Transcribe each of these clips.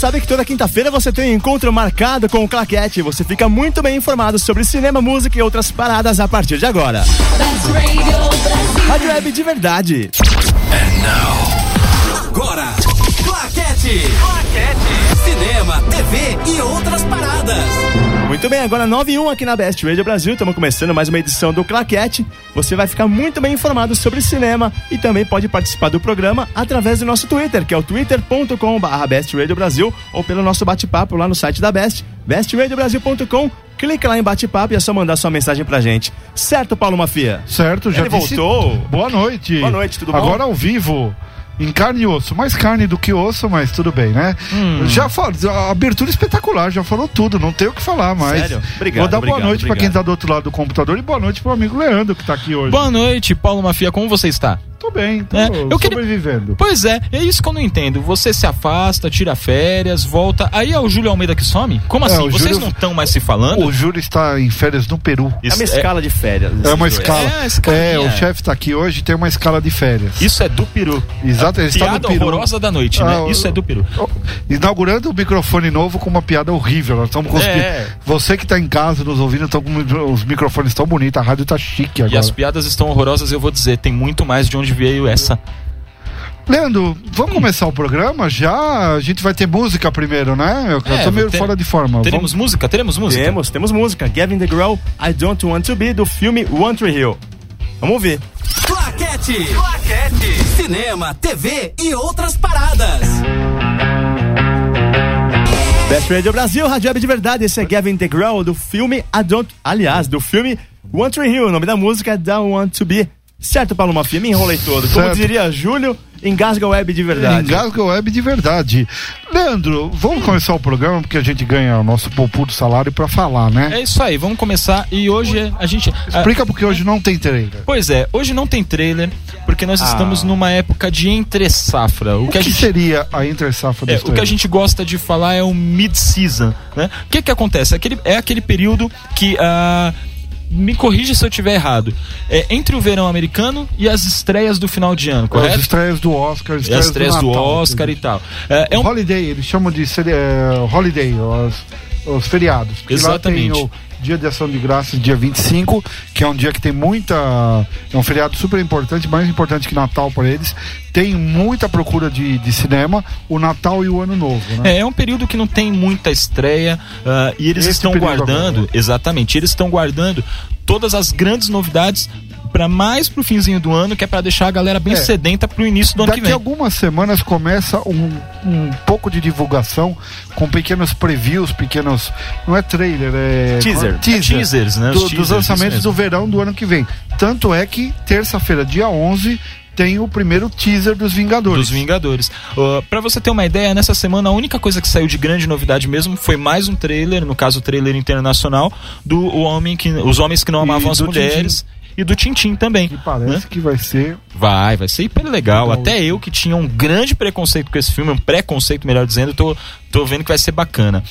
sabe que toda quinta-feira você tem um encontro marcado com o Claquete. Você fica muito bem informado sobre cinema, música e outras paradas a partir de agora. Rádio Web de verdade. Agora, Muito bem, agora 9 e 1 aqui na Best Radio Brasil. Estamos começando mais uma edição do Claquete. Você vai ficar muito bem informado sobre cinema e também pode participar do programa através do nosso Twitter, que é o twitter.com.br Best Radio Brasil, ou pelo nosso bate-papo lá no site da Best, bestradiobrasil.com. Clica lá em bate-papo e é só mandar sua mensagem pra gente. Certo, Paulo Mafia? Certo, já Ele disse- voltou? Boa noite. Boa noite, tudo bom? Agora ao vivo. Em carne e osso, mais carne do que osso, mas tudo bem, né? Hum. Já falou, abertura espetacular, já falou tudo, não tem o que falar mais. Sério? Obrigado, Vou dar boa obrigado, noite pra quem tá do outro lado do computador e boa noite pro amigo Leandro que tá aqui hoje. Boa noite, Paulo Mafia, como você está? Tô bem, tô É, eu queria- sobrevivendo. Pois é, é isso que eu não entendo. Você se afasta, tira férias, volta. Aí é o Júlio Almeida que some? Como É, assim? o Vocês Júlio- não estão mais se falando? O Júlio está em férias no Peru. É uma Isso escala de férias. É uma dois. escala. É. É, o chefe tá aqui hoje e tem uma escala de férias. Isso é do peru. Exato, ele está no Piada Peru. horrorosa da noite, né? Ah, Isso é do peru. Inaugurando o microfone novo com uma piada horrível. Nós estamos conseguindo. É. Você que tá em casa nos ouvindo, estão com os microfones tão bonitos, a rádio tá chique E agora. as piadas estão horrorosas, eu vou dizer, tem muito mais de onde veio essa. Leandro, vamos começar o programa? Já a gente vai ter música primeiro, né? Eu, É, tô meio ter- fora de forma. Teremos música? Teremos música? Temos, temos música. Gavin DeGraw, I Don't Want To Be, do filme One Tree Hill. Vamos ouvir. Claquete. Claquete. Cinema, TV e outras paradas. Best Radio Brasil, Rádio Web de verdade. Esse é Gavin DeGraw, do filme I Don't... Aliás, do filme One Tree Hill. O nome da música é Don't Want To Be. Certo, Paulo Mafia? Me enrolei todo. Como Certo. diria Júlio, engasga a web de verdade. Engasga web de verdade. Leandro, vamos começar o programa porque a gente ganha o nosso popudo salário pra falar, né? É isso aí, vamos começar. E hoje a gente. ah, Explica porque hoje não tem trailer. Pois é, hoje não tem trailer, porque nós Ah. estamos numa época de entre safra. O, O que a gente seria a intersafra do É, o que a gente gosta de falar é o mid-season, né? O que que acontece? Aquele, é aquele período que, ah, me corrija se eu estiver errado, é entre o verão americano e as estreias do final de ano, As correto? estreias do Oscar, E as estreias do, Natal, Oscar e tal. É, é um, Holiday, eles chamam de é, holiday, os, os feriados. Exatamente. Lá tem o Dia de Ação de Graças, dia 25, que é um dia que tem muita. É um feriado super importante, mais importante que Natal para eles. Tem muita procura de, de cinema, o Natal e o Ano Novo, né? é, é um período que não tem muita estreia ah, e eles Esse estão guardando, agora. exatamente, eles estão guardando todas as grandes novidades para mais pro finzinho do ano, que é para deixar a galera bem É. sedenta pro início do ano que Daqui vem. a algumas semanas começa um, um pouco de divulgação com pequenos previews, pequenos. Não é trailer, é. Teaser. Teaser. É teasers, né? Os do- teasers, dos lançamentos do verão do ano que vem. Tanto é que terça-feira, dia 11, tem o primeiro teaser dos Vingadores. Dos Vingadores. Uh, para você ter uma ideia, nessa semana a única coisa que saiu de grande novidade mesmo foi mais um trailer, no caso o trailer internacional, do o homem que, Os Homens que Não E Amavam as do Mulheres. E do Tintim também. Que parece né? que vai ser. Vai, vai ser hiper legal. Legal. Até eu que tinha um grande preconceito com esse filme, um preconceito, melhor dizendo, tô, tô vendo que vai ser bacana.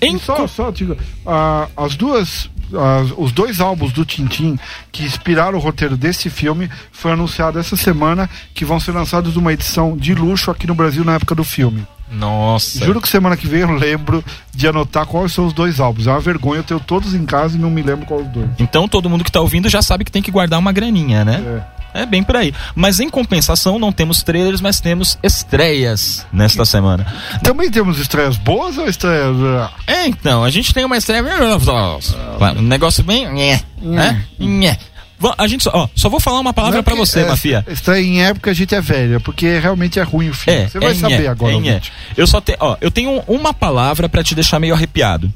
Em E só, só, digo, ah, as duas. as- os dois álbuns do Tintim que inspiraram o roteiro desse filme foi anunciado essa semana que vão ser lançados uma edição de luxo aqui no Brasil na época do filme. Nossa. Juro que semana que vem eu lembro de anotar quais são os dois álbuns. É uma vergonha eu tenho todos em casa e não me lembro qual os dois. Então todo mundo que tá ouvindo já sabe que tem que guardar uma graninha, né? É. É bem por aí. Mas em compensação, não temos trailers, mas temos estreias nesta semana. Também temos estreias boas ou estreias. ah, É, então, a gente tem uma estreia. Um negócio bem. nhé, né? A gente só, ó, só vou falar uma palavra é pra porque- você, é, Mafia. Estreia em época a gente é velha, porque realmente é ruim o filme. É, Você vai é saber agora. é. Eu só tenho, ó, eu tenho uma palavra pra te deixar meio arrepiado.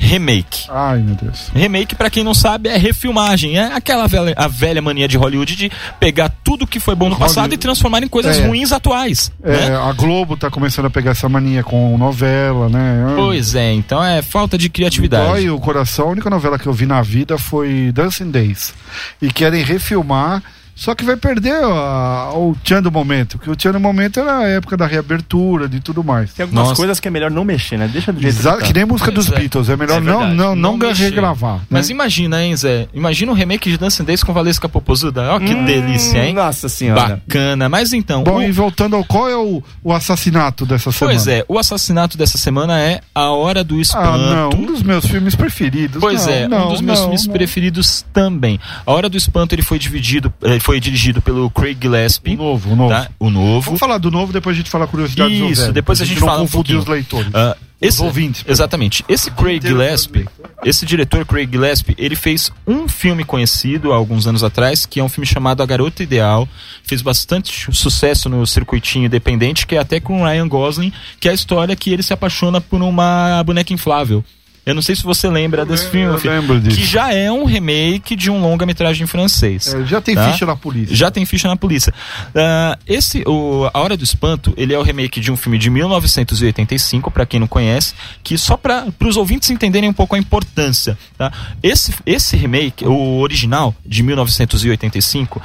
Remake. Ai, meu Deus. Remake, pra quem não sabe, é refilmagem. É aquela velha, a velha mania de Hollywood de pegar tudo que foi bom no Hollywood- passado e transformar em coisas É. ruins atuais. É, né? a Globo tá começando a pegar essa mania com novela, né? Ah, Pois é, então é falta de criatividade. Dói o coração. A única novela que eu vi na vida foi Dancing Days. E querem refilmar, Só que vai perder a- o tchan do momento, porque o tchan do momento era a época da reabertura, de tudo mais. Tem algumas Nossa. coisas que é melhor não mexer, né? Deixa do jeito Exato, que que tá. nem música dos é. Beatles, é melhor É não, não, não, mexer. regravar. né? Mas imagina, hein, Zé? Imagina um remake de Dance and Dance com Valesca Popozuda. Ó, que Hum, delícia, hein? Nossa senhora. Bacana. Mas então. Bom, o- e voltando ao qual é o, o assassinato dessa semana? Pois é, o assassinato dessa semana é A Hora do Espanto. Ah, não, um dos meus filmes preferidos. Pois Não, é, não, um dos meus não, filmes não. preferidos também. A Hora do Espanto ele foi dividido, ele foi dirigido pelo Craig Gillespie. O novo, o novo. Tá? O novo. Vamos falar do novo, depois a gente fala curiosidades do Isso, velho, depois a gente não fala um confundir pouquinho. os leitores. Ah, esse, ouvintes, exatamente. Esse Craig Gillespie, esse diretor Craig Gillespie, ele fez um filme conhecido há alguns anos atrás, que é um filme chamado A Garota Ideal. Fez bastante sucesso no circuitinho independente, que é até com o Ryan Gosling, que é a história que ele se apaixona por uma boneca inflável. Eu não sei se você lembra desse Eu filme, lembro disso. que já é um remake de um longa-metragem francês. É, já tem tá? ficha na polícia. Já tem ficha na polícia. Ah, esse, o, A Hora do Espanto, ele é o remake de um filme de 1985, para quem não conhece, que só para os ouvintes entenderem um pouco a importância. Tá? Esse, esse remake, o original de 1985,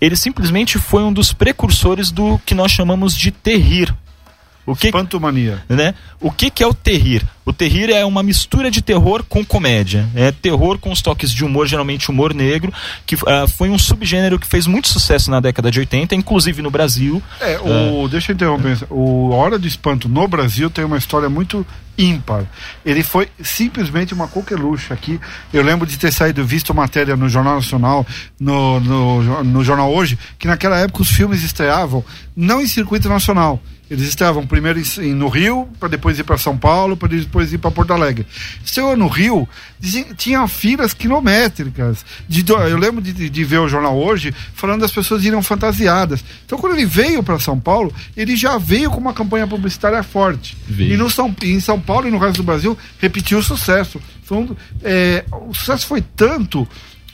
ele simplesmente foi um dos precursores do que nós chamamos de terrir. O que, Espantomania. né? O que, que é o terrir? O terrir é uma mistura de terror com comédia. É terror com os toques de humor, geralmente humor negro, que ah, foi um subgênero que fez muito sucesso na década de 80, inclusive no Brasil. É, o, deixa eu interromper. O Hora do Espanto no Brasil tem uma história muito ímpar. Ele foi simplesmente uma coqueluche aqui. Eu lembro de ter saído, visto matéria no Jornal Nacional, no, no, no Jornal Hoje, que naquela época os filmes estreavam não em circuito nacional. Eles estreavam primeiro em- no Rio, para depois ir para São Paulo, para depois ir para Porto Alegre. Estreou no Rio, dizia- tinha filas quilométricas. De eu lembro de, de- ver o jornal hoje falando das pessoas irem fantasiadas. Então, quando ele veio para São Paulo, ele já veio com uma campanha publicitária forte. Veio. E no São, em São Paulo e no resto do Brasil repetiu o sucesso. É, o sucesso foi tanto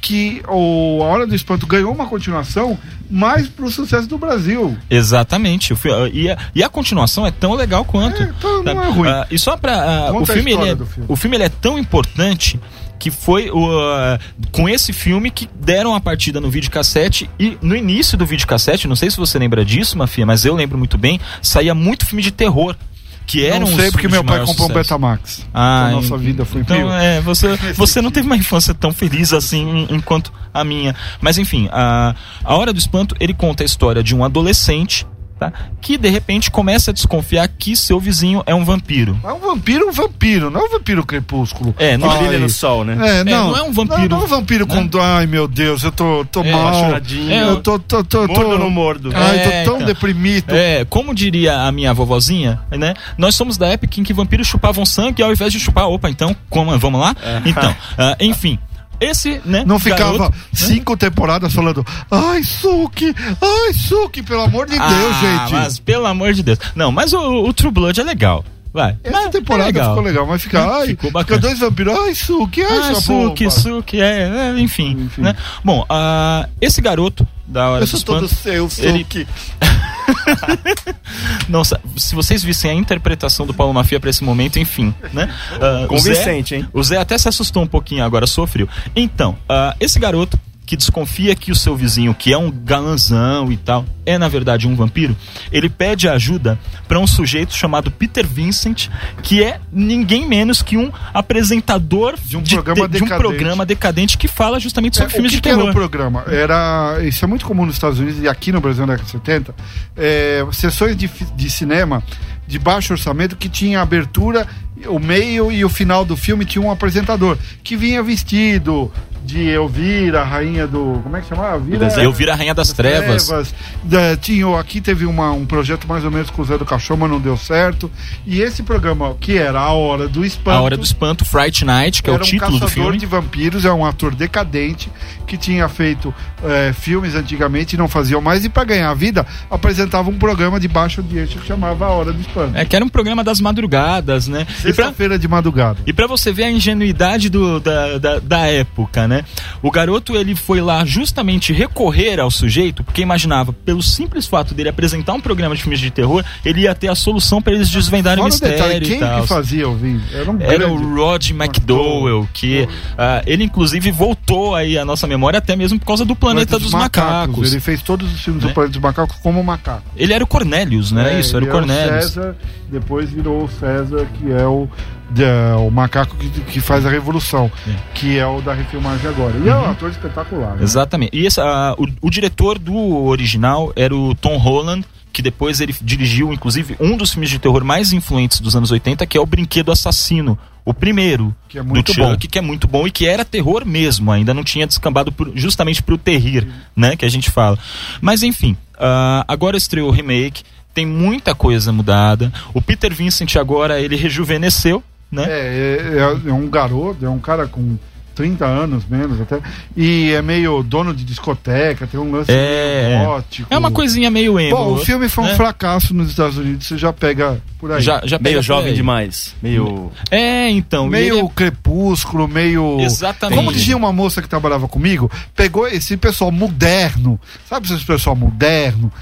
que o A Hora do Espanto ganhou uma continuação mais pro sucesso do Brasil. Exatamente. Ah, e, a, e a continuação é tão legal quanto. É, então não é ruim. Ah, e só pra. ah, o filme, ele é, filme. o filme ele é tão importante que foi ah, com esse filme que deram a partida no videocassete e no início do videocassete, não sei se você lembra disso, Mafia, mas eu lembro muito bem, saía muito filme de terror. Que eram não sei porque meu pai comprou um sucesso. Betamax. Ah, a nossa vida foi então, pior. é, você, você não teve uma infância tão feliz assim enquanto a minha. Mas enfim, a, a Hora do Espanto, ele conta a história de um adolescente, tá? Que de repente começa a desconfiar que seu vizinho é um vampiro. É um vampiro, um vampiro, não é um vampiro crepúsculo. É, não brilha no sol, né? É, não, não é um vampiro, Não, não é um vampiro né? com. Ai, meu Deus, eu tô, tô É, mal. apaixonadinho. eu tô, tô, tô, tô- Mordo não mordo? Ai, É, tô tão então. deprimido. É, como diria a minha vovozinha, né? Nós somos da época em que vampiros chupavam sangue ao invés de chupar. Opa, então, como, vamos lá? Então, ah, enfim. Esse, né? Não ficava garoto- cinco temporadas falando, ai, Suki, ai, Suki, pelo amor de Deus, Ah, gente. Mas pelo amor de Deus. Não, mas o, o True Blood é legal. Vai. Essa Mas temporada é legal. ficou legal, mas fica, ai, Ficou fica bacana. dois vampiros, ai, Suki, ai, Ah, sua Suki. Suki, é, é, enfim. Enfim. Né? Bom, ah, esse garoto da hora Eu sou todo seu, ele- Suki. Nossa, se vocês vissem a interpretação do Paulo Mafia pra esse momento, enfim, né? Ah, o Convincente, Zé- hein? O Zé até se assustou um pouquinho agora, sofreu. Então, ah, esse garoto que desconfia que o seu vizinho, que é um galanzão e tal, é na verdade um vampiro, ele pede ajuda pra um sujeito chamado Peter Vincent, que é ninguém menos que um apresentador De um programa de um decadente. programa decadente que fala justamente É, sobre filmes o que de que era terror. o programa? Era, isso é muito comum nos Estados Unidos e aqui no Brasil na década de 70, é, sessões de, de cinema de baixo orçamento que tinha a abertura, o meio e o final do filme tinha um apresentador que vinha vestido de Elvira, a rainha do. Como é que chamava? Elvira, Eu viro a Rainha das Trevas. Da- tinha, aqui teve uma, um projeto mais ou menos com o Zé do Cachorro, mas não deu certo. E esse programa, que era A Hora do Espanto. A Hora do Espanto, Fright Night, que é o era um título do filme. de vampiros, é um ator decadente que tinha feito é, filmes antigamente e não faziam mais. E para ganhar vida, apresentava um programa de baixo audiência que chamava A Hora do Espanto. É que era um programa das madrugadas, né? E pra, Sexta-feira de madrugada. e pra você ver a ingenuidade do, da, da, da época, né? Né? O garoto ele foi lá justamente recorrer ao sujeito porque imaginava, pelo simples fato dele apresentar um programa de filmes de terror, ele ia ter a solução para eles desvendarem o Fora o mistério detalhe, e quem tal. que fazia o vídeo? Era um Era o Rod McDowell, que ah, ele inclusive voltou aí a nossa memória até mesmo por causa do Planeta dos Macacos. Ele fez todos os filmes Né? do Planeta dos Macacos como macaco. Ele era o Cornelius, né? É, Isso, era o Cornelius. César, depois virou o César, que é o, de- o macaco que, que faz a revolução, que é o da refilmagem agora. E é Uhum. um ator espetacular. né? Exatamente. E esse, ah, o, o diretor do original era o Tom Holland, que depois ele dirigiu, inclusive, um dos filmes de terror mais influentes dos anos 80, que é o Brinquedo Assassino. O primeiro Que é muito do Chuck, que é muito bom e que era terror mesmo, ainda não tinha descambado por- justamente pro terrir, né, que a gente fala. Mas enfim, ah, agora estreou o remake, tem muita coisa mudada. O Peter Vincent agora ele rejuvenesceu, né? É, é, é um garoto, é um cara com 30 anos menos até, e é meio dono de discoteca, tem um lance É, meio é. gótico. É uma coisinha meio emo. Bom, o filme foi um né? fracasso nos Estados Unidos, você já pega por aí. Já, já pega Meio jovem aí. demais. Meio. É, então. meio ele é- crepúsculo, meio. Exatamente. Como dizia uma moça que trabalhava comigo, pegou esse pessoal moderno, sabe esse pessoal moderno?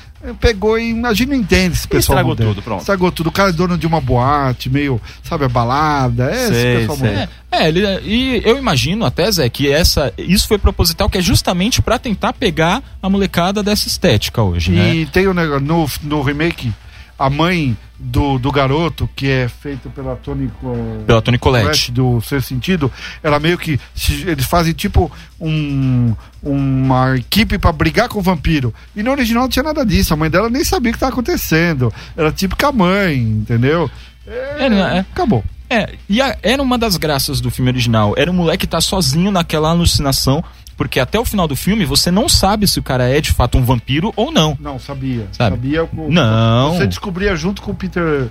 Pegou e a gente não entende esse pessoal estragou tudo, pronto. Estragou tudo. O cara é dono de uma boate, meio, sabe, a balada. É Sei, esse pessoal sei. moderno. É, ele, e eu imagino até, Zé, que essa, isso foi proposital, que é justamente pra tentar pegar a molecada dessa estética hoje, né? E tem o negócio, no, no remake, a mãe do, do garoto, que é feito pela Tony Pela Toni Collette. Collette, do Seu Sentido, ela meio que. se- eles fazem tipo um, uma equipe pra brigar com o vampiro. E no original não tinha nada disso. A mãe dela nem sabia o que estava acontecendo. Era tipo com a mãe, entendeu? É, É. Acabou. É, e a- era uma das graças do filme original. Era o moleque tá sozinho naquela alucinação, porque até o final do filme você não sabe se o cara é de fato um vampiro ou não. Não, sabia. Sabe? Sabia com, Não. Você descobria junto com o Peter.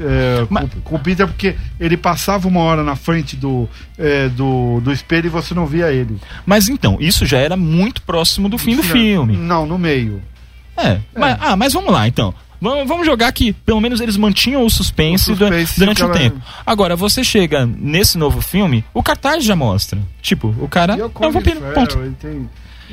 é, Mas- com, com o Peter, porque ele passava uma hora na frente do, é, do, do espelho e você não via ele. Mas então, isso já era muito próximo do fim do filme. Não, no meio. É. Mas, ah, mas vamos lá então. Vamos, vamos jogar que pelo menos eles mantinham o suspense, O suspense, durante o cara- tempo. Agora, você chega nesse novo filme, o cartaz já mostra. Tipo, o cara E é o um Colin vampiro. Farrell, Ponto.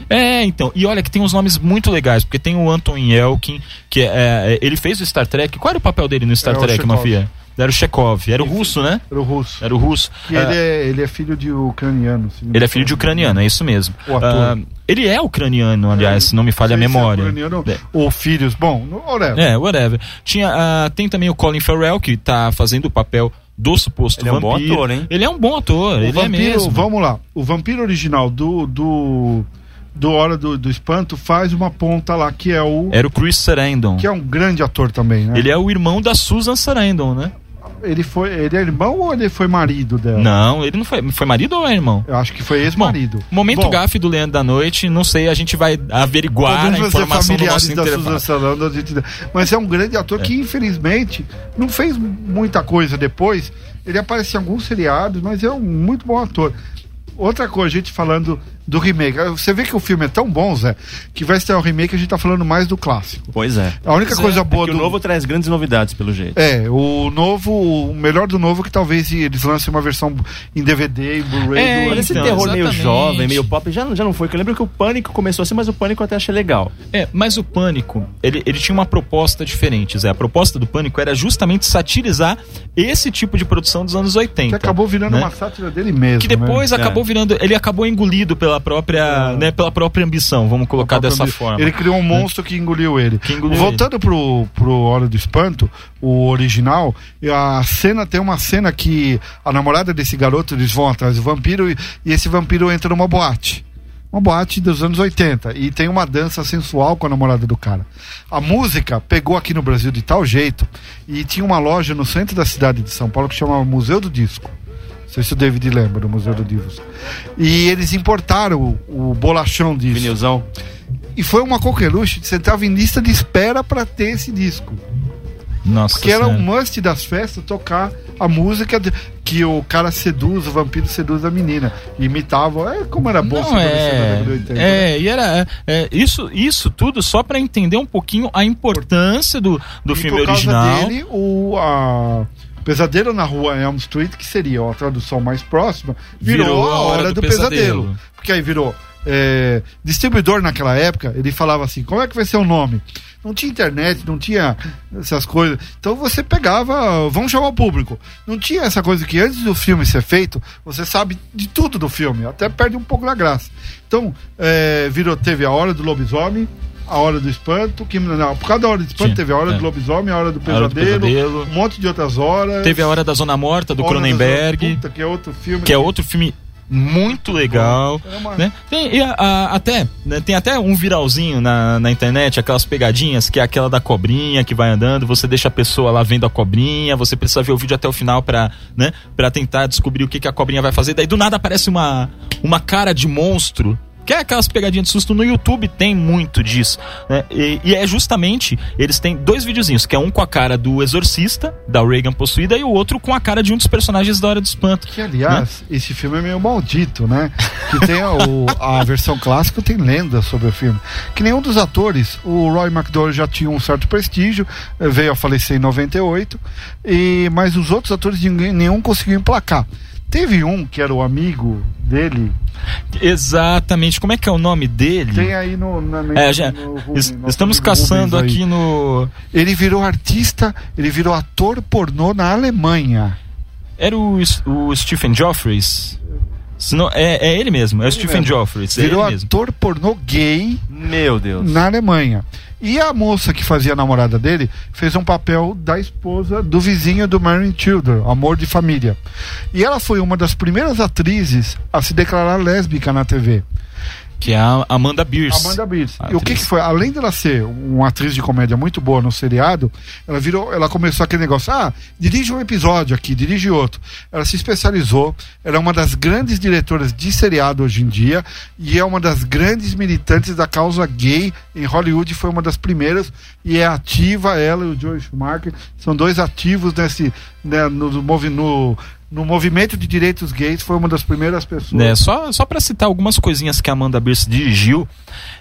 É, então. E olha que tem uns nomes muito legais, porque tem o Anton Yelkin, que é, é, ele fez o Star Trek. Qual era o papel dele no Star É Trek. Mafia? Era o Chekhov. Era o russo, né? Era o russo. Era o russo. Ah, ele, é, ele é filho de ucraniano. se não me ele é filho de ucraniano, é isso mesmo. O ator. Ah, ele é ucraniano, aliás, se não me falha a sei se é memória. ucraniano É. Ou filhos. Bom, whatever. É, whatever. Tinha, ah, tem também o Colin Farrell, que tá fazendo o papel do suposto Ele é um bom vampiro. ator, hein? Ele é um bom ator, O ele é vampiro, mesmo. vamos lá. O vampiro original do, do, do Hora do, do Espanto faz uma ponta lá, que é o. Era o Chris Sarandon. Que é um grande ator também, né? Ele é o irmão da Susan Sarandon, né? Ele foi. Ele é irmão ou ele foi marido dela? Não, ele não foi. Foi marido ou é irmão? Eu acho que foi ex-marido. momento Bom, gafe do Leandro da Noite, não sei, a gente vai averiguar a informação do nosso da intervalo. Susan Sarandon, a gente... mas é um grande ator que infelizmente não fez muita coisa depois. Ele aparece em alguns seriados, mas é um muito bom ator. Outra coisa, a gente falando do remake. Você vê que o filme é tão bom, Zé, que vai estrear o remake a gente tá falando mais do clássico. Pois é. A única Pois é, coisa É boa que do o novo traz grandes novidades, pelo jeito. É, o novo, o melhor do novo é que talvez eles lancem uma versão em DVD e Blu-ray É, do Olha esse então, terror meio exatamente. jovem, meio pop, já, já não foi. que Eu lembro que o Pânico começou assim, mas o Pânico eu até achei legal. É, mas o Pânico, ele, ele tinha uma proposta diferente, Zé. A proposta do Pânico era justamente satirizar esse tipo de produção dos anos 80. que acabou virando né? uma sátira dele mesmo. Que depois né? acabou virando. Ele acabou engolido pela própria, né, pela própria ambição, vamos colocar dessa forma. Ele criou um monstro que engoliu ele. Que engoliu Voltando pro, pro Hora do Espanto, o original, a cena tem uma cena que a namorada desse garoto, eles vão atrás do vampiro e, e esse vampiro entra numa boate. Uma boate dos anos 80 e tem uma dança sensual com a namorada do cara. A música pegou aqui no Brasil de tal jeito e tinha uma loja no centro da cidade de São Paulo que chamava Museu do Disco. Não sei se o David lembra do Museu do Disco. E eles importaram o, o bolachão disso. Vinilzão. E foi uma coqueluche, você estava em lista de espera para ter esse disco. Nossa Porque era Senhora. um must das festas tocar a música de- que o cara seduz, o vampiro seduz a menina. E imitava. É como era bom Não, é, de 80, né? é, e era é, isso, isso tudo só pra entender um pouquinho a importância do, do E filme por causa original. dele, o, a Pesadelo na Rua Elm Street, que seria a tradução mais próxima, virou, Virou a Hora do, pesadelo. Porque aí virou é, distribuidor naquela época, ele falava assim: como é que vai ser o nome? Não tinha internet, não tinha essas coisas. Então você pegava, vamos chamar o público. Não tinha essa coisa que antes do filme ser feito, você sabe de tudo do filme, até perde um pouco da graça. Então, é, virou, teve a hora do lobisomem, a hora do espanto, que não, por causa da hora do espanto Tinha, teve a hora é. do lobisomem, a hora do A Hora do pesadelo, Pesadelo. um monte de outras horas. Teve a Hora da Zona Morta, do Cronenberg, Puta, que é outro filme. que é outro filme muito legal. É uma- Né? Tem, e a- a- até, né, tem até um viralzinho na, na internet, aquelas pegadinhas, que é aquela da cobrinha que vai andando, você deixa a pessoa lá vendo a cobrinha, você precisa ver o vídeo até o final pra, né, pra tentar descobrir o que, que a cobrinha vai fazer. Daí do nada aparece uma, uma cara de monstro. Que é aquelas pegadinhas de susto no YouTube, tem muito disso. Né? E, e é justamente, eles têm dois videozinhos, que é um com a cara do exorcista, da Reagan possuída, e o outro com a cara de um dos personagens da Hora do Espanto. Que, aliás, esse filme é meio maldito, né? Que tem a, o- a versão clássica, tem lenda sobre o filme. Que nenhum dos atores, o Roy McDowell já tinha um certo prestígio, eh, veio a falecer em 98, e, mas os outros atores, ninguém, nenhum conseguiu emplacar. Teve um que era o amigo dele, Exatamente. Como é que é o nome dele? tem aí no. Na, na- É, já- no Rubens, estamos caçando aqui no. Ele virou artista, ele virou ator pornô na Alemanha. Era o, o Stephen Joffreys? Se não- é, é ele mesmo, é o Stephen mesmo. Joffreys. É Virou mesmo. ator pornô gay Meu Deus. na Alemanha. E a moça que fazia a namorada dele fez um papel da esposa do vizinho do Married Children, Amor de Família. E ela foi uma das primeiras atrizes a se declarar lésbica na TV. Que é a Amanda Bierce. Amanda Beers. A E o que, que foi? Além dela ser uma atriz de comédia muito boa no seriado, ela virou, ela começou aquele negócio, ah, dirige um episódio aqui, dirige outro. Ela se especializou, ela é uma das grandes diretoras de seriado hoje em dia e é uma das grandes militantes da causa gay em Hollywood, foi uma das primeiras e é ativa, ela e o Joe Schumacher são dois ativos nesse, né, no, movi- no, no movimento de direitos gays, foi uma das primeiras pessoas. Né, só, só pra citar algumas coisinhas que a Amanda Bierce dirigiu,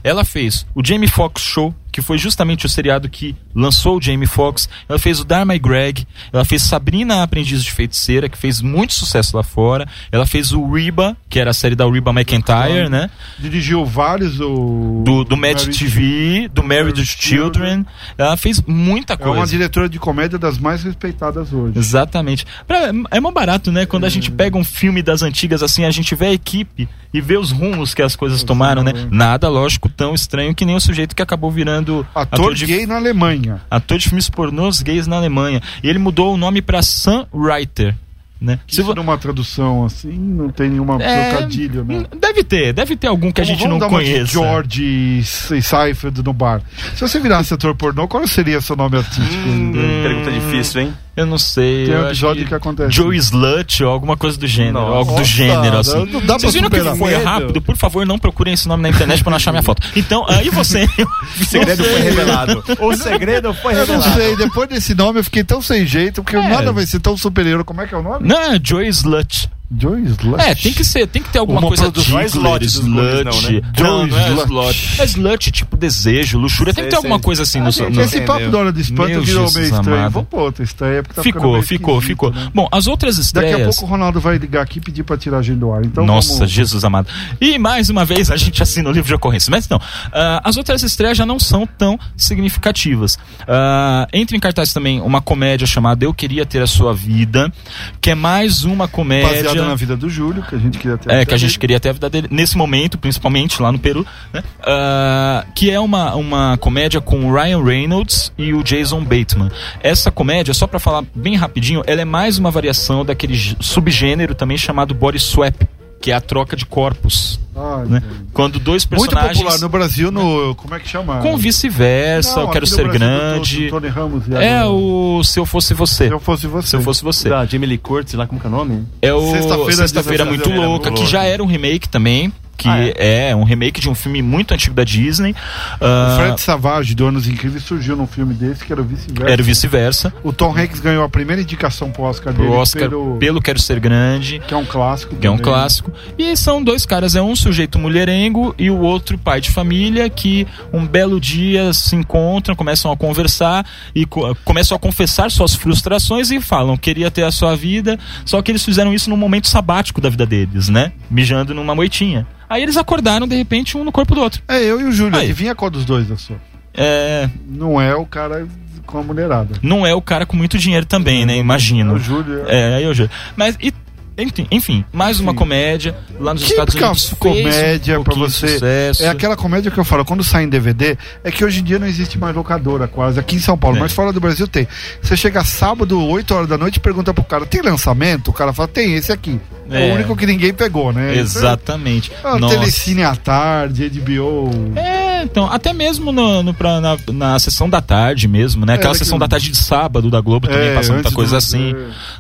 ela fez o Jamie Foxx Show, que foi justamente o seriado que lançou o Jamie Foxx. Ela fez o Dharma e Greg. Ela fez Sabrina a Aprendiz de Feiticeira, que fez muito sucesso lá fora. Ela fez o Reba, que era a série da Reba McIntyre, né? Dirigiu vários o Do, do Mad Married TV, do Married Married Children. Ela fez muita É coisa. uma diretora de comédia das mais respeitadas hoje. Exatamente. Pra- é mó barato, né? Quando a gente pega um filme das antigas assim, a gente vê a equipe e vê os rumos que as coisas tomaram, né? Nada, lógico, tão estranho que nem o sujeito que acabou virando Ator, de, gay na Alemanha. ator de filmes pornôs gays na Alemanha. E ele mudou o nome pra Sam Writer. Né? Se vo- numa tradução assim, não tem nenhuma É, trocadilho, né? Deve ter, deve ter algum que a Vamos- gente não uma conheça. George e Seifeld no bar. Se você virasse ator pornô, qual seria seu nome artístico? Hum, pergunta difícil, hein? Eu não sei. Tem um episódio que acontece. Joe Slut ou alguma coisa do gênero. Nossa, algo do gênero, assim. não dá Vocês viram que foi rápido? Por favor, não procurem esse nome na internet pra não achar minha foto. Então, aí você. O segredo foi revelado. O segredo foi Eu não revelado. sei, depois desse nome eu fiquei tão sem jeito, porque É. nada vai ser tão superior. Como é que é o nome? Não, é Joe Slut. Joe Slut. É, tem que ser, tem que ter alguma Uma coisa produção- não é dos slut. não, né? Não é slut. É slut, tipo desejo, luxúria. Tem que ter Sei, alguma sei. coisa assim no, Gente, no- esse papo da hora de espanto Meu virou Jesus meio estranho. amado. Vamos pra outra estreia, porque tá Ficou, meio ficou, ficou. né? Bom, as outras Daqui a estreias. pouco o Ronaldo vai ligar aqui e pedir pra tirar a gente do ar. Então Nossa, vamos... Jesus amado. E mais uma vez a gente assina o livro de ocorrências. Mas não, ah, as outras estreias já não são tão significativas. Ah, entra em cartaz também uma comédia chamada Eu Queria Ter a Sua Vida, que é mais uma comédia. Na vida do Júlio, que a gente queria ter. É, que a gente queria ter a vida dele nesse momento, principalmente lá no Peru, né? Ah, que é uma, uma comédia com o Ryan Reynolds e o Jason Bateman. Essa comédia, só pra falar bem rapidinho, ela é mais uma variação daquele gê- subgênero também chamado body swap, que é a troca de corpos, Ai, né? Quando dois Muito personagens popular no Brasil, no. Como é que chama? com vice-versa, eu quero ser Brasil, do- grande. do Tony Ramos e É o Se Eu Fosse Você. Se eu fosse você. Se eu fosse você. Da Jamie Lee Curtis, lá como que é o nome? É o Sexta-feira Sexta-feira de Muito Louca, Muito que já Louca. era um remake também. Que Ah, é? um remake de um filme muito antigo da Disney. O Ah, Fred Savage, do Anos Incríveis, surgiu num filme desse, que era o vice-versa. era vice-versa. O Tom Hanks ganhou a primeira indicação pro Oscar dele O Oscar pelo... pelo Quero Ser Grande. Que é um clássico. Que é um também. clássico. E são dois caras, é um sujeito mulherengo e o outro pai de família que um belo dia se encontram, começam a conversar e co começam a confessar suas frustrações e falam queria ter a sua vida, só que eles fizeram isso num momento sabático da vida deles, né? Mijando numa moitinha. Aí eles acordaram de repente um no corpo do outro. É, eu e o Júlio, Aí. adivinha qual dos dois eu sou? É, Não é o cara com a mulherada. não é o cara com muito dinheiro também, né? É Imagino. o Júlio. É, aí eu já. Mas e- enfim, enfim, mais uma comédia lá nos Estados Típica Unidos. comédia um de você. sucesso. É aquela comédia que eu falo, quando sai em DVD, é que hoje em dia não existe mais locadora quase, aqui em São Paulo, É. mas fora do Brasil tem. Você chega sábado, 8 horas da noite pergunta pro cara, tem lançamento? O cara fala, tem esse aqui. É, É. o único que ninguém pegou, né? Exatamente. Ah. Telecine à tarde, HBO. É, então, até mesmo no, no- pra- na, na sessão da tarde mesmo, né? Aquela É, sessão daquilo- da tarde de sábado da Globo também É, passa muita coisa do- assim.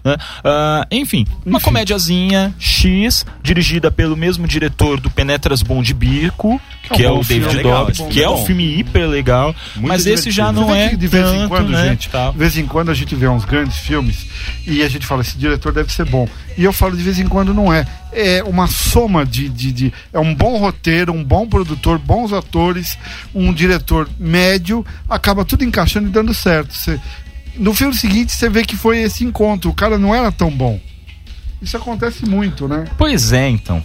é. né? Ah, enfim, uma Enfim. comédiazinha X, dirigida pelo mesmo diretor do Penetras Bom de Bico, Que que é é o David Dobbs, que é é um filme hiper legal, Muito mas esse já divertido. não é que de vez em tanto, quando, né? gente, tal. de vez em quando a gente vê uns grandes filmes e a gente fala, esse diretor deve ser bom. E eu falo, de vez em quando não é. É uma soma de, de, de- É um bom roteiro, um bom produtor, bons atores, um diretor médio, acaba tudo encaixando e dando certo. Você- no filme seguinte, você vê que foi esse encontro. O cara não era tão bom. Isso acontece muito, né? Pois é, então.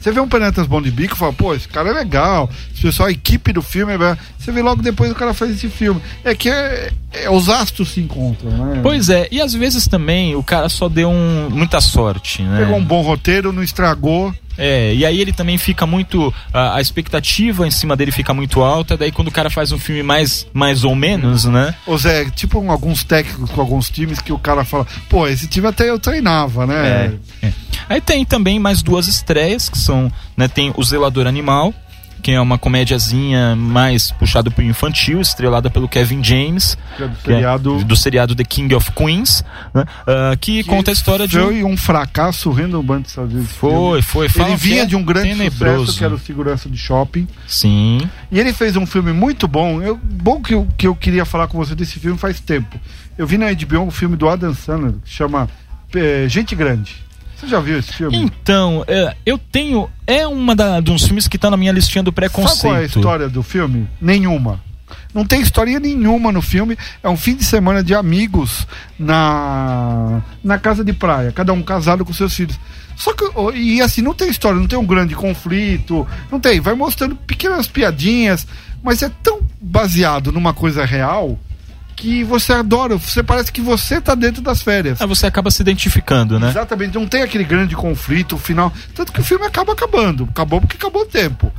Você vê um Penetras Bom de Bico e fala, pô, esse cara é legal. Esse pessoal, a equipe do filme é. legal. Você vê logo depois o cara faz esse filme. É que é, é- os astros se encontram, né? Pois é, e às vezes também o cara só deu um, muita sorte, né? Pegou um bom roteiro, não estragou. É, e aí ele também fica muito. A, a expectativa em cima dele fica muito alta, daí quando o cara faz um filme mais, mais ou menos, né? Ô Zé, tipo alguns técnicos com alguns times que o cara fala, pô, esse time até eu treinava, né? É. Aí tem também mais duas estreias, que são, né, tem O Zelador Animal, que é uma comédiazinha mais puxada pro infantil, estrelada pelo Kevin James, Que é do que é seriado. do seriado The King of Queens, né, ah, que, conta a história de um... Foi um fracasso relembante dos Estados Unidos. Foi, foi. Ele que vinha é de um grande tenebroso. sucesso que era o Segurança de Shopping. Sim. E ele fez um filme muito bom. Eu, bom que eu, que eu queria falar com você desse filme faz tempo. Eu vi na HBO um filme do Adam Sandler que chama eh, Gente Grande. Você já viu esse filme? Então, é, eu tenho. É uma da, de uns filmes que tá na minha listinha do Sabe qual é a preconceito. história do filme? Nenhuma. Não tem historinha nenhuma no filme. É um fim de semana de amigos na, na casa de praia. Cada um casado com seus filhos. Só que, e assim, não tem história, não tem um grande conflito. Não tem. Vai mostrando pequenas piadinhas. Mas é tão baseado numa coisa real que você adora. Você parece que você tá dentro das férias. Aí você acaba se identificando, né? Exatamente, não tem aquele grande conflito final. Tanto que o filme acaba acabando. Acabou porque acabou o tempo.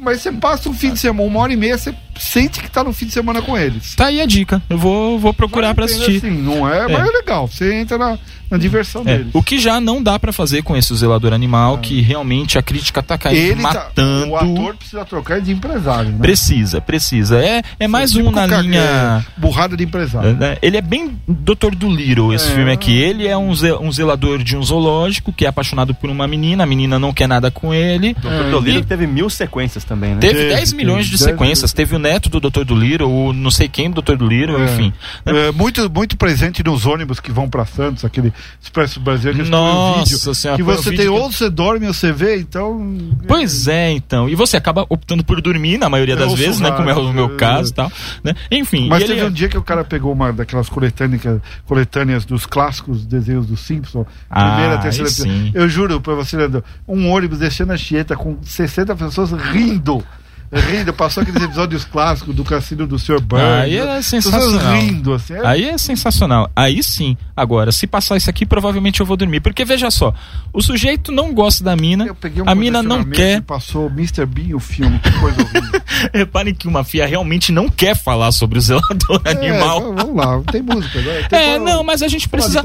Mas você passa um fim de semana, uma hora e meia, você sente que tá no fim de semana com eles. Tá aí a dica. Eu vou, vou procurar pra Mas, assistir. Assim, não é, mas é legal. Você entra na, na diversão É, deles. o que já não dá pra fazer com esse zelador animal, que realmente a crítica tá caindo Ele tá- matando. o ator precisa trocar de empresário, né? Precisa, precisa. É, é mais um Tipo na ca- linha. é, burrada de empresário. né? Ele é bem Dr. Dolittle, esse É. filme aqui. Ele é um, ze- um zelador de um zoológico que é apaixonado por uma menina, a menina não quer nada com ele. Dr. Dolittle teve mil sequências também, né? Teve Teve, 10 milhões de teve 10 sequências. Teve o neto do Dr. Dolittle, o não sei quem do Dr. Dolittle, É. enfim. É, muito, muito presente nos ônibus que vão pra Santos, aquele Expresso Brasileiro, que um Nossa vídeo, Senhora, que um você tem que- ou você dorme ou você vê, então. Pois é, então. E você acaba optando por dormir na maioria Eu das vezes, né? Como é o meu é. caso e tal. Né? Enfim. Mas e ele teve é- um dia que o cara pegou uma daquelas coletâneas, coletâneas dos clássicos desenhos do Simpson, Ah, primeira, terceira. Eu juro pra você, Leandro, um ônibus descendo a Chieta com 60 pessoas rindo voando Rindo, passou aqueles episódios clássicos do Cassino do Sr. Burns. Aí é sensacional. rindo, assim. é- Aí é sensacional. Aí sim. Agora, se passar isso aqui, provavelmente eu vou dormir. Porque veja só, o sujeito não gosta da mina, Eu peguei um a mina não quer. Passou Mr. Bean o filme, que coisa horrível. Reparem que uma fia realmente não quer falar sobre o zelador animal. É, vamos lá, tem música. Né? Tem É, não, mas a gente precisa.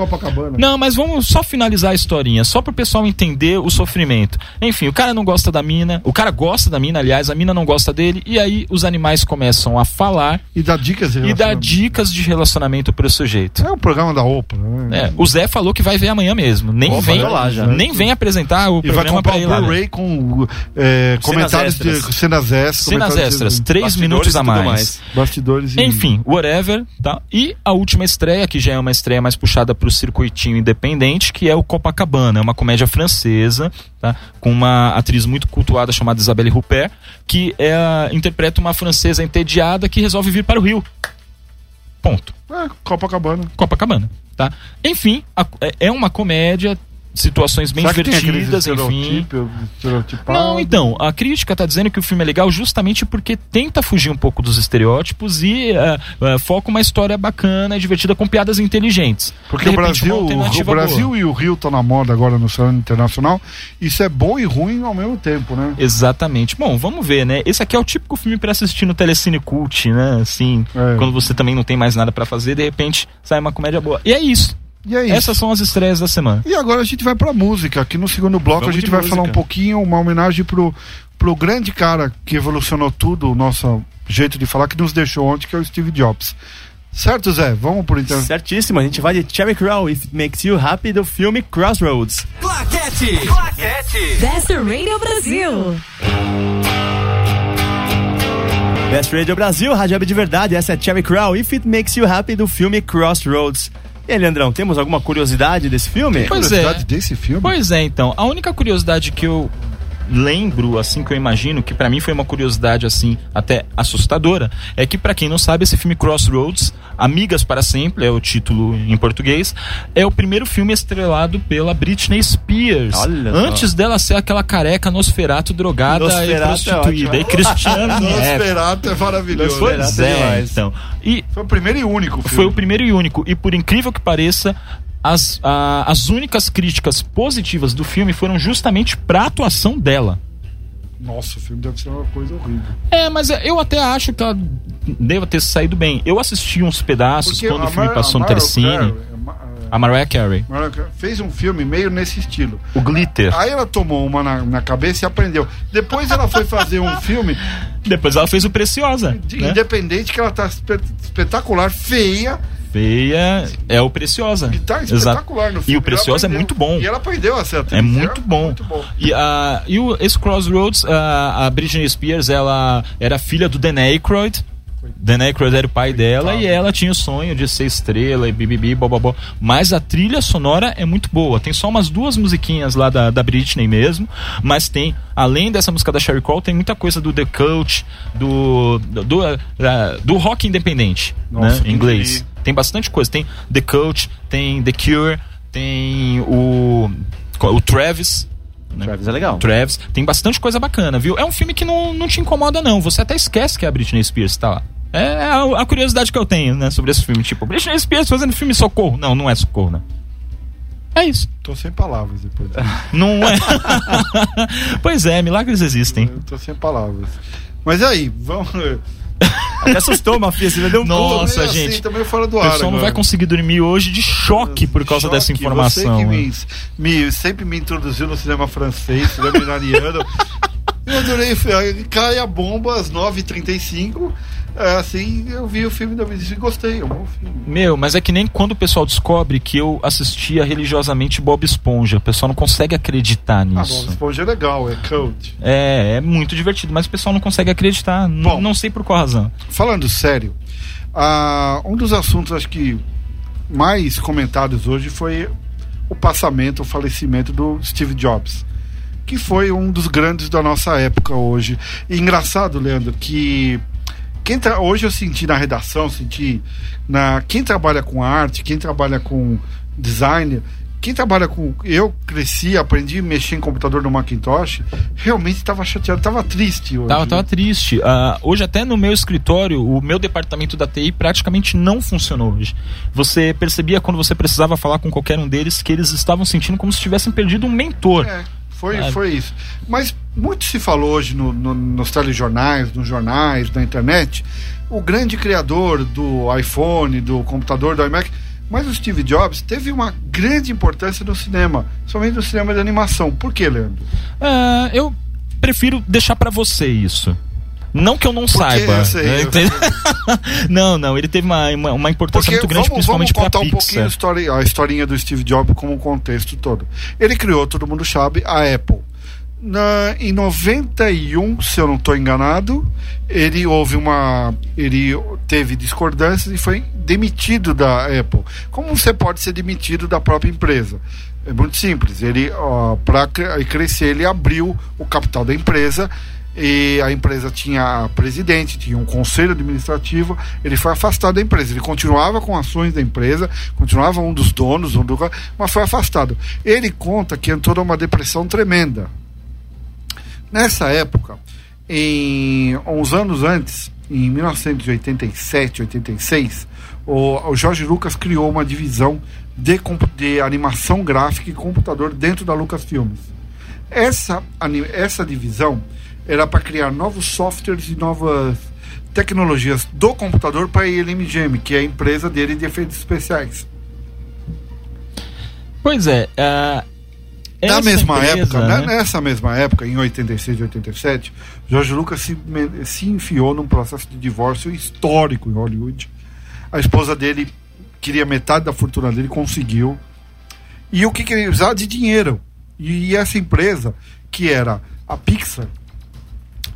Não, mas vamos só finalizar a historinha, só pro pessoal entender o sofrimento. Enfim, o cara não gosta da mina, o cara gosta da mina, aliás, a mina não gosta gosta dele, e aí os animais começam a falar E dá dicas de e dar relacionamento. dicas de relacionamento pro sujeito. É um programa da Oprah, né? É, o Zé falou que vai ver amanhã mesmo. Nem Opa, vem, vai lá já. nem vem apresentar o E vai programa comprar pra ir o né? Blu-ray com é, comentários de extras. cenas extras. Cenas comentários de- extras, três bastidores minutos a mais. mais. Bastidores e... Enfim, whatever, tá? E a última estreia, que já é uma estreia mais puxada pro circuitinho independente, que é o Copacabana. É uma comédia francesa, tá? Com uma atriz muito cultuada chamada Isabelle Huppert, que é, interpreta uma francesa entediada que resolve vir para o Rio. Ponto. É, Copacabana. Copacabana, tá? Enfim, a- é- é uma comédia, situações bem Será divertidas, enfim. Não, então, a crítica tá dizendo que o filme é legal justamente porque tenta fugir um pouco dos estereótipos e eh, eh, foca uma história bacana e divertida com piadas inteligentes. Porque De o repente, Brasil, o, Brasil boa. e o Rio estão na moda agora no cenário internacional. Isso é bom e ruim ao mesmo tempo, né? Exatamente. Bom, vamos ver, né? Esse aqui é o típico filme pra assistir no Telecine Cult, né? Assim, É. quando você também não tem mais nada pra fazer, de repente sai uma comédia boa. E é isso. E é isso. Essas são as estreias da semana. E agora a gente vai pra música. Aqui no segundo bloco Vamos a gente vai música. falar um pouquinho, uma homenagem pro, pro grande cara que evolucionou tudo, o nosso jeito de falar, que nos deixou ontem, que é o Steve Jobs. Certo, Zé? Vamos por então. Certíssimo, a gente vai de Cherry Crow, If It Makes You Happy, do filme Crossroads. Claquete. Claquete. Best Radio Brasil. Best Radio Brasil, Rádio de Verdade, essa é Cherry Crow, If It Makes You Happy, do filme Crossroads. E aí, Leandrão, temos alguma curiosidade desse filme? Pois Curiosidade é. desse filme? Pois é, então. A única curiosidade que eu lembro, assim, que eu imagino, que pra mim foi uma curiosidade, assim, até assustadora, é que, pra quem não sabe, esse filme Crossroads, Amigas para Sempre, é o título em português, é o primeiro filme estrelado pela Britney Spears. Olha só. Antes dela ser aquela careca Nosferato drogada Nosferatu é e prostituída. ótimo. e Cristiano Neves. Nosferatu é maravilhoso. Pois é é, então. E Foi o primeiro e único filme. foi o primeiro e único. E por incrível que pareça, as, a- as únicas críticas positivas do filme foram justamente pra atuação dela. Nossa, o filme deve ser uma coisa horrível. É, mas eu até acho que ela deva ter saído bem. Eu assisti uns pedaços Porque quando o filme Mar- passou no Telecine. A Ma- A Mariah Carey. Mariah Carey fez um filme meio nesse estilo. O Glitter. Aí ela tomou uma na, na cabeça e aprendeu. Depois ela foi fazer um filme Depois ela fez o Preciosa. né? independente que ela tá espe- espetacular, feia, Feia é o Preciosa. e tá Exato. espetacular no filme. E o Preciosa é muito bom. E ela aprendeu a ser atriz. É muito bom. Muito bom. E, a, e o, esse Crossroads, a, a Britney Spears, ela era filha do Dan Aykroyd. Dan Aykroyd era o pai dela e ela tinha o sonho de ser estrela e bibibi, bobobó. Mas a trilha sonora é muito boa. Tem só umas duas musiquinhas lá da, da Britney mesmo. Mas tem, além dessa música da Sherry Cole, tem muita coisa do The Coach, do, do, do, ah, do rock independente, Nossa, né, em inglês. Tem bastante coisa. Tem The Coach, tem The Cure, tem o, o Travis. né? Travis é legal. Travis. Tem bastante coisa bacana, viu? É um filme que não, não te incomoda, não. Você até esquece que a Britney Spears tá lá. É a, a curiosidade que eu tenho, né, sobre esse filme. Tipo, Britney Spears fazendo filme Socorro. Não, não é Socorro, né? É isso. Tô sem palavras depois. Não é. pois é, milagres existem. Eu tô sem palavras. Mas aí, vamos. Até assustou, Mafia, você deu um pulo. Nossa, meio gente. Assim, meio fora do O ar. pessoal não vai conseguir dormir hoje de choque por causa Choque, dessa informação. Você que né? me, me- sempre me introduziu no cinema francês, cinema iraniano. Eu adorei. Cai a bomba às 9h35. É, assim, eu vi o filme da vez e gostei. É um bom filme. Meu, mas é que nem quando o pessoal descobre que eu assistia religiosamente Bob Esponja. O pessoal não consegue acreditar Ah, bom, nisso. Esponja é legal, é cult. É, é muito divertido, mas o pessoal não consegue acreditar. Bom. não sei por qual razão. Falando sério, ah, um dos assuntos acho que mais comentados hoje foi o passamento, o falecimento do Steve Jobs, que foi um dos grandes da nossa época hoje. E engraçado, Leandro, que quem tra- hoje eu senti na redação, senti na quem trabalha com arte, quem trabalha com design, quem trabalha com eu cresci, aprendi a mexer em computador no Macintosh, realmente estava chateado, estava triste hoje. Tava, né? tava triste. Ah, hoje, até no meu escritório, o meu departamento da TI praticamente não funcionou hoje. Você percebia quando você precisava falar com qualquer um deles que eles estavam sentindo como se tivessem perdido um mentor. É, foi, Sabe? foi isso. Mas muito se falou hoje no- no- nos telejornais, nos jornais, na internet, o grande criador do iPhone, do computador, do iMac. Mas o Steve Jobs teve uma grande importância no cinema, somente no cinema de animação. Por quê, Leandro? Ah, eu prefiro deixar pra você isso. Não que eu não saiba. eu sei, né, eu não, não, ele teve uma, uma, uma importância Porque muito grande, vamos, vamos principalmente contar pra um pouquinho a, história, a historinha do Steve Jobs como um contexto todo. Ele criou, todo mundo sabe, a Apple. Na, em 91, se eu não estou enganado, ele houve uma. Ele teve discordâncias e foi demitido da Apple. Como você pode ser demitido da própria empresa? É muito simples. Ele, para crescer, ele abriu o capital da empresa e a empresa tinha presidente, tinha um conselho administrativo, ele foi afastado da empresa. Ele continuava com ações da empresa, continuava um dos donos, um do, mas foi afastado. Ele conta que entrou numa depressão tremenda. Nessa época, em uns anos antes, em 1987, 86, o, o Jorge Lucas criou uma divisão de, de animação gráfica e computador dentro da Lucasfilmes. Essa, essa divisão era para criar novos softwares e novas tecnologias do computador para a ILMGM, que é a empresa dele de efeitos especiais. Pois é, uh, na mesma empresa, época, né? nessa mesma época, em 86 e 87, Jorge Lucas se, se enfiou num processo de divórcio histórico em Hollywood. A esposa dele queria metade da fortuna dele, conseguiu. E o que, ele precisava de dinheiro. E essa empresa, que era a Pixar,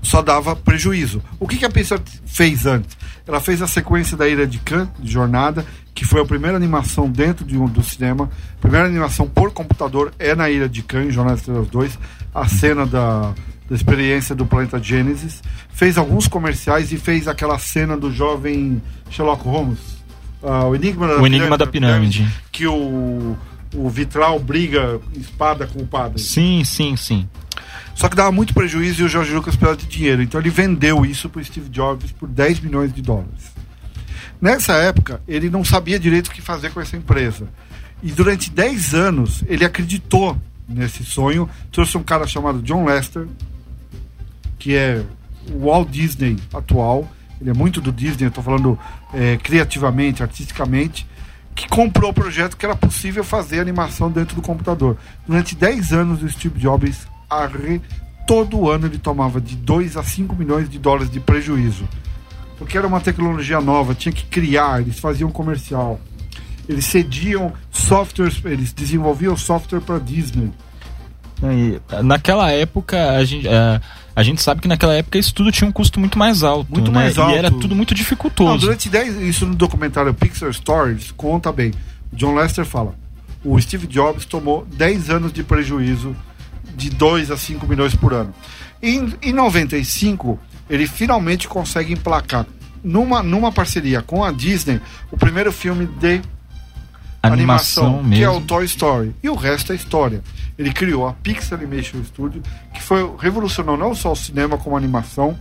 só dava prejuízo. O que, que a Pixar fez antes? Ela fez a sequência da Ilha de Khan, de Jornada, que foi a primeira animação dentro de um, do cinema. A primeira animação por computador é na Ilha de Khan, em Jornada das Estrelas 2. A cena da, da experiência do planeta Gênesis. Fez alguns comerciais e fez aquela cena do jovem Sherlock Holmes. Uh, o Enigma, da, o Enigma da Pirâmide. pirâmide que o, o vitral briga espada com o padre. Sim, sim, sim. Só que dava muito prejuízo e o Jorge Lucas precisava de dinheiro. Então ele vendeu isso para o Steve Jobs por 10 milhões de dólares. Nessa época, ele não sabia direito o que fazer com essa empresa. E durante 10 anos, ele acreditou nesse sonho. Trouxe um cara chamado John Lester, que é o Walt Disney atual. Ele é muito do Disney, eu estou falando é, criativamente, artisticamente. Que comprou o projeto que era possível fazer animação dentro do computador. Durante 10 anos, o Steve Jobs arre, todo ano ele tomava de 2 a 5 milhões de dólares de prejuízo. Porque era uma tecnologia nova, tinha que criar, eles faziam comercial. Eles cediam softwares, eles desenvolviam software para Disney. E, naquela época, a gente, a, a, gente sabe que naquela época isso tudo tinha um custo muito mais alto. Muito né? mais alto. E era tudo muito dificultoso. Não, durante 10, isso no documentário Pixar Stories conta bem. John Lester fala: o Steve Jobs tomou 10 anos de prejuízo de 2 a 5 milhões por ano. Em, em 95, ele finalmente consegue emplacar numa, numa parceria com a Disney o primeiro filme de animação, animação que é o Toy Story. E o resto é história. Ele criou a Pixar Animation Studio, que foi revolucionou não só o cinema como a animação.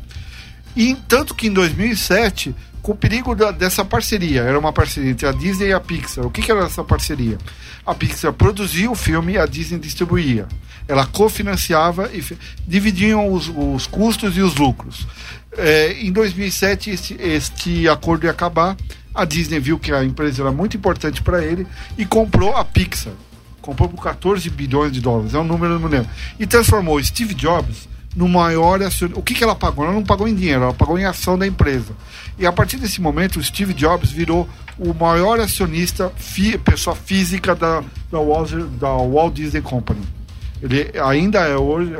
E tanto que em 2007, com o perigo da, dessa parceria, era uma parceria entre a Disney e a Pixar. O que, que era essa parceria? A Pixar produzia o filme e a Disney distribuía. Ela cofinanciava e dividiam os, os custos e os lucros. É, em 2007, este, este acordo ia acabar. A Disney viu que a empresa era muito importante para ele e comprou a Pixar. Comprou por 14 bilhões de dólares, é um número, não lembro. E transformou Steve Jobs no maior acionista. O que, que ela pagou? Ela não pagou em dinheiro, ela pagou em ação da empresa. E a partir desse momento, o Steve Jobs virou o maior acionista, fi, pessoa física da, da, Walt, da Walt Disney Company. Ele ainda é hoje,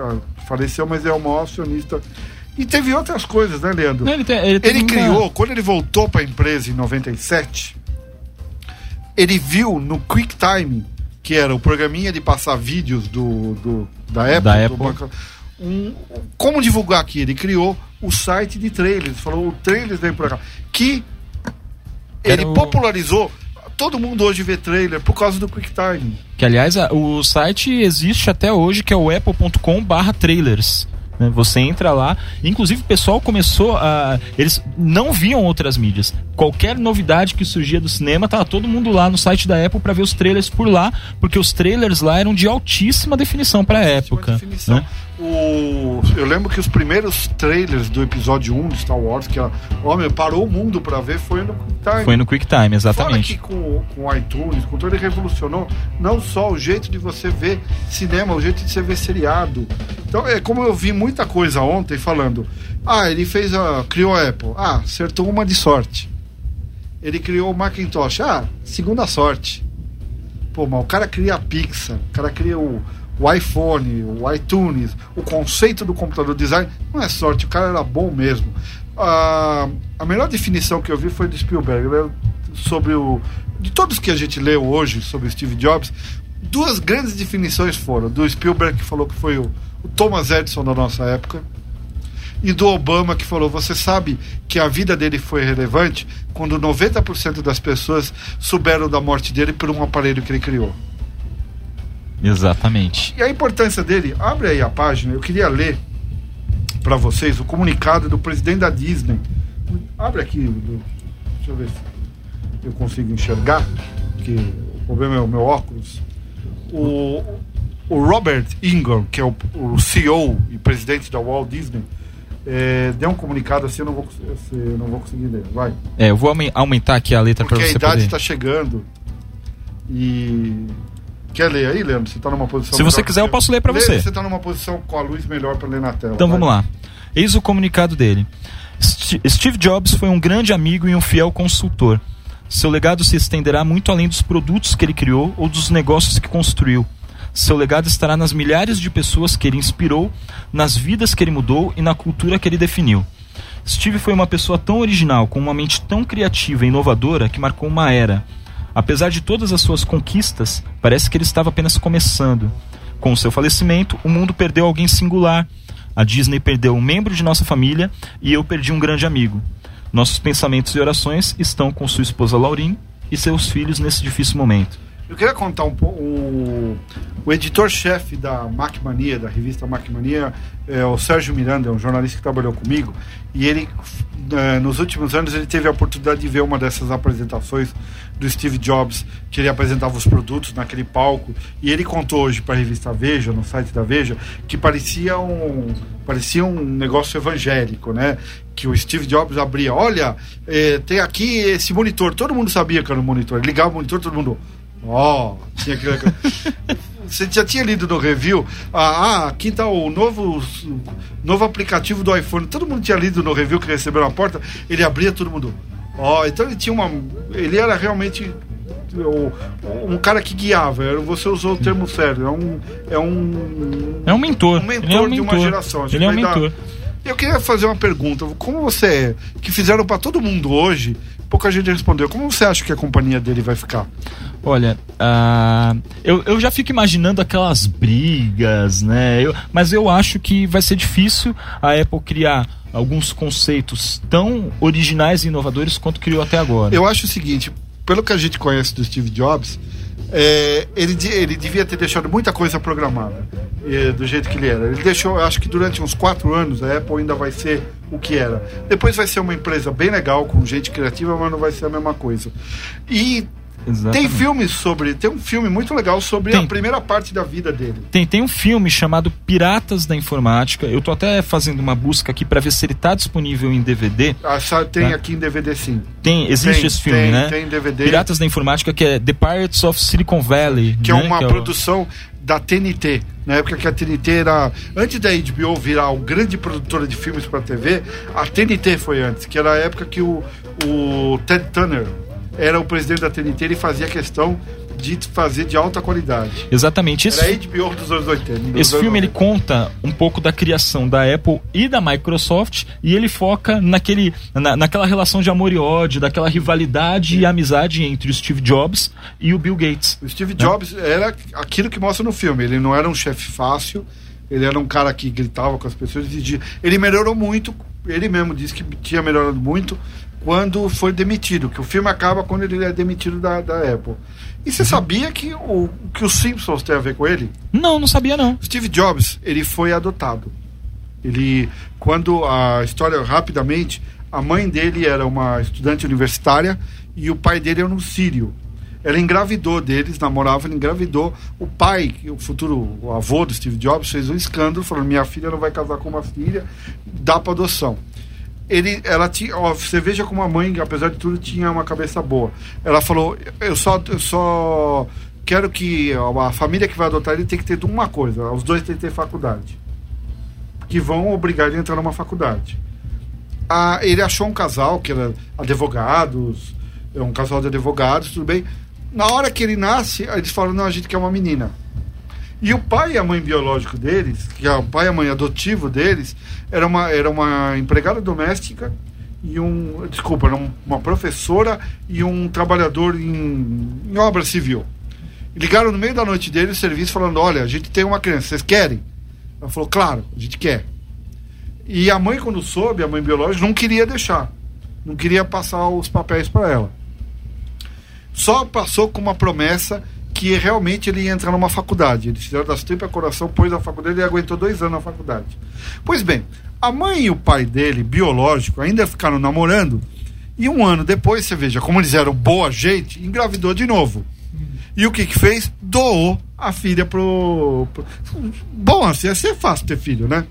faleceu, mas é o maior acionista. E teve outras coisas, né, Leandro? Ele, tem, ele, ele criou, uma... quando ele voltou para a empresa em 97, ele viu no QuickTime, que era o programinha de passar vídeos do, do da Apple, da do Apple. Banco, um, como divulgar aqui? Ele criou o site de trailers, falou o trailers vem pra cá, que ele popularizou. Todo mundo hoje vê trailer por causa do QuickTime. Que aliás, o site existe até hoje, que é o apple.com/trailers. Né? Você entra lá, inclusive o pessoal começou a. Eles não viam outras mídias. Qualquer novidade que surgia do cinema, tava todo mundo lá no site da Apple para ver os trailers por lá, porque os trailers lá eram de altíssima definição para a época. Definição. Né? O, eu lembro que os primeiros trailers do episódio 1 de Star Wars, que a, homem, parou o mundo pra ver, foi no QuickTime. Foi no QuickTime, Fora exatamente. que com, com o iTunes, com tudo, ele revolucionou não só o jeito de você ver cinema, o jeito de você ver seriado. Então, é como eu vi muita coisa ontem falando. Ah, ele fez a. criou a Apple. Ah, acertou uma de sorte. Ele criou o Macintosh. Ah, segunda sorte. Pô, mas o cara cria a Pixar, o cara cria o, o iPhone, o iTunes, o conceito do computador design. Não é sorte, o cara era bom mesmo. Ah, a melhor definição que eu vi foi do Spielberg, né, sobre o. De todos que a gente leu hoje sobre Steve Jobs, duas grandes definições foram: do Spielberg, que falou que foi o, o Thomas Edison da nossa época, e do Obama, que falou: você sabe que a vida dele foi relevante quando 90% das pessoas souberam da morte dele por um aparelho que ele criou. Exatamente. E a importância dele, abre aí a página, eu queria ler para vocês o comunicado do presidente da Disney. Abre aqui, deixa eu ver se eu consigo enxergar, que o problema é o meu óculos. O, o Robert Ingram, que é o, o CEO e presidente da Walt Disney, eh, deu um comunicado assim, eu não vou, assim, eu não vou conseguir ler. Vai. É, eu vou aumen- aumentar aqui a letra para Porque a você idade poder. está chegando. E. Quer ler aí, Leandro? Você está numa posição. Se você quiser, eu posso ler pra você. Você está numa posição com a luz melhor para ler na tela. Então vai. vamos lá. Eis o comunicado dele. St- Steve Jobs foi um grande amigo e um fiel consultor. Seu legado se estenderá muito além dos produtos que ele criou ou dos negócios que construiu. Seu legado estará nas milhares de pessoas que ele inspirou, nas vidas que ele mudou e na cultura que ele definiu. Steve foi uma pessoa tão original, com uma mente tão criativa e inovadora que marcou uma era. Apesar de todas as suas conquistas, parece que ele estava apenas começando. Com o seu falecimento, o mundo perdeu alguém singular. A Disney perdeu um membro de nossa família e eu perdi um grande amigo. Nossos pensamentos e orações estão com sua esposa Laurin e seus filhos nesse difícil momento. Eu queria contar um pouco. O, editor-chefe da Macmania, da revista Macmania, é o Sérgio Miranda, é um jornalista que trabalhou comigo. E ele, eh, nos últimos anos, ele teve a oportunidade de ver uma dessas apresentações do Steve Jobs, que ele apresentava os produtos naquele palco. E ele contou hoje para a revista Veja, no site da Veja, que parecia um, parecia um negócio evangélico, né? Que o Steve Jobs abria: olha, eh, tem aqui esse monitor. Todo mundo sabia que era um monitor. Ele ligava o monitor, todo mundo. Ó, tinha aquele. Você já tinha lido no review? Ah, ah, aqui tá o novo, novo aplicativo do iPhone. Todo mundo tinha lido no review que recebeu na porta. Ele abria, todo mundo. Ó, então ele tinha uma. Ele era realmente um cara que guiava. Você usou o termo certo. É um. É um, É um mentor. um mentor é um de uma mentor. geração. Ele é um que vai dar- mentor. Eu queria fazer uma pergunta. Como você é, que fizeram para todo mundo hoje, pouca gente respondeu. Como você acha que a companhia dele vai ficar? Olha, ah, eu, eu já fico imaginando aquelas brigas, né? Eu- mas eu acho que vai ser difícil a Apple criar alguns conceitos tão originais e inovadores quanto criou até agora. Eu acho o seguinte, pelo que a gente conhece do Steve Jobs, é, ele, ele devia ter deixado muita coisa programada é, do jeito que ele era. Ele deixou, acho que durante uns quatro anos a Apple ainda vai ser o que era. Depois vai ser uma empresa bem legal, com gente criativa, mas não vai ser a mesma coisa. E tem Exatamente. filmes sobre. Tem um filme muito legal sobre Tem. a primeira parte da vida dele. Tem, tem um filme chamado Piratas da Informática. Eu tô até fazendo uma busca aqui para ver se ele tá disponível em DVD. Ah, tem Tá. aqui em DVD sim. Tem, existe Tem, esse filme, tem, né? tem DVD. Piratas da Informática, que é The Pirates of Silicon Valley. que é né? uma o- produção da TNT. Na época que a TNT era. Antes da HBO virar o grande produtora de filmes para TV, a TNT foi antes, que era a época que o, o Ted Turner era o presidente da TNT e fazia questão de fazer de alta qualidade. Exatamente. Esse, Era HBO dos anos 80. dos esse anos filme ele 90. conta um pouco da criação da Apple e da Microsoft e ele foca naquele, na, naquela relação de amor e ódio, daquela rivalidade e amizade entre o Steve Jobs e o Bill Gates. O Steve Jobs era aquilo que mostra no filme. Ele não era um chefe fácil, ele era um cara que gritava com as pessoas. exigia- Ele melhorou muito, ele mesmo disse que tinha melhorado muito quando foi demitido, que o filme acaba quando ele é demitido da, da Apple. E você sabia que o que os Simpsons tem a ver com ele? Não, não sabia não. Steve Jobs, ele foi adotado. Ele, quando a história rapidamente, a mãe dele era uma estudante universitária e o pai dele era um sírio. Ela engravidou deles, namorava, ela engravidou. O pai, o futuro o avô do Steve Jobs, fez um escândalo, falando: minha filha não vai casar com uma filha, dá para adoção. Ele, ela tinha, ó, você veja como a mãe, apesar de tudo, tinha uma cabeça boa. Ela falou: eu só, eu só quero que a família que vai adotar ele tem que ter uma coisa: os dois têm que ter faculdade, que vão obrigar ele a entrar numa faculdade. Ah, ele achou um casal que era advogados, é um casal de advogados, tudo bem. Na hora que ele nasce, eles falam: não, a gente quer uma menina. E o pai e a mãe biológico deles, que é o pai e a mãe adotivo deles, era uma, era uma empregada doméstica e um. Desculpa, um- uma professora e um trabalhador em, em obra civil. Ligaram no meio da noite dele o serviço falando: olha, a gente tem uma criança, vocês querem? Ela falou: claro, a gente quer. E a mãe, quando soube, a mãe biológica, não queria deixar. Não queria passar os papéis para ela. Só passou com uma promessa que realmente ele ia entrar numa faculdade. Eles fizeram das tripas coração, pôs na faculdade e ele aguentou dois anos na faculdade. Pois bem, a mãe e o pai dele, biológico, ainda ficaram namorando. E um ano depois, você veja, como eles eram boa gente, engravidou de novo. E o que que fez? Doou a filha pro. pro... Bom, assim, assim é fácil ter filho, né?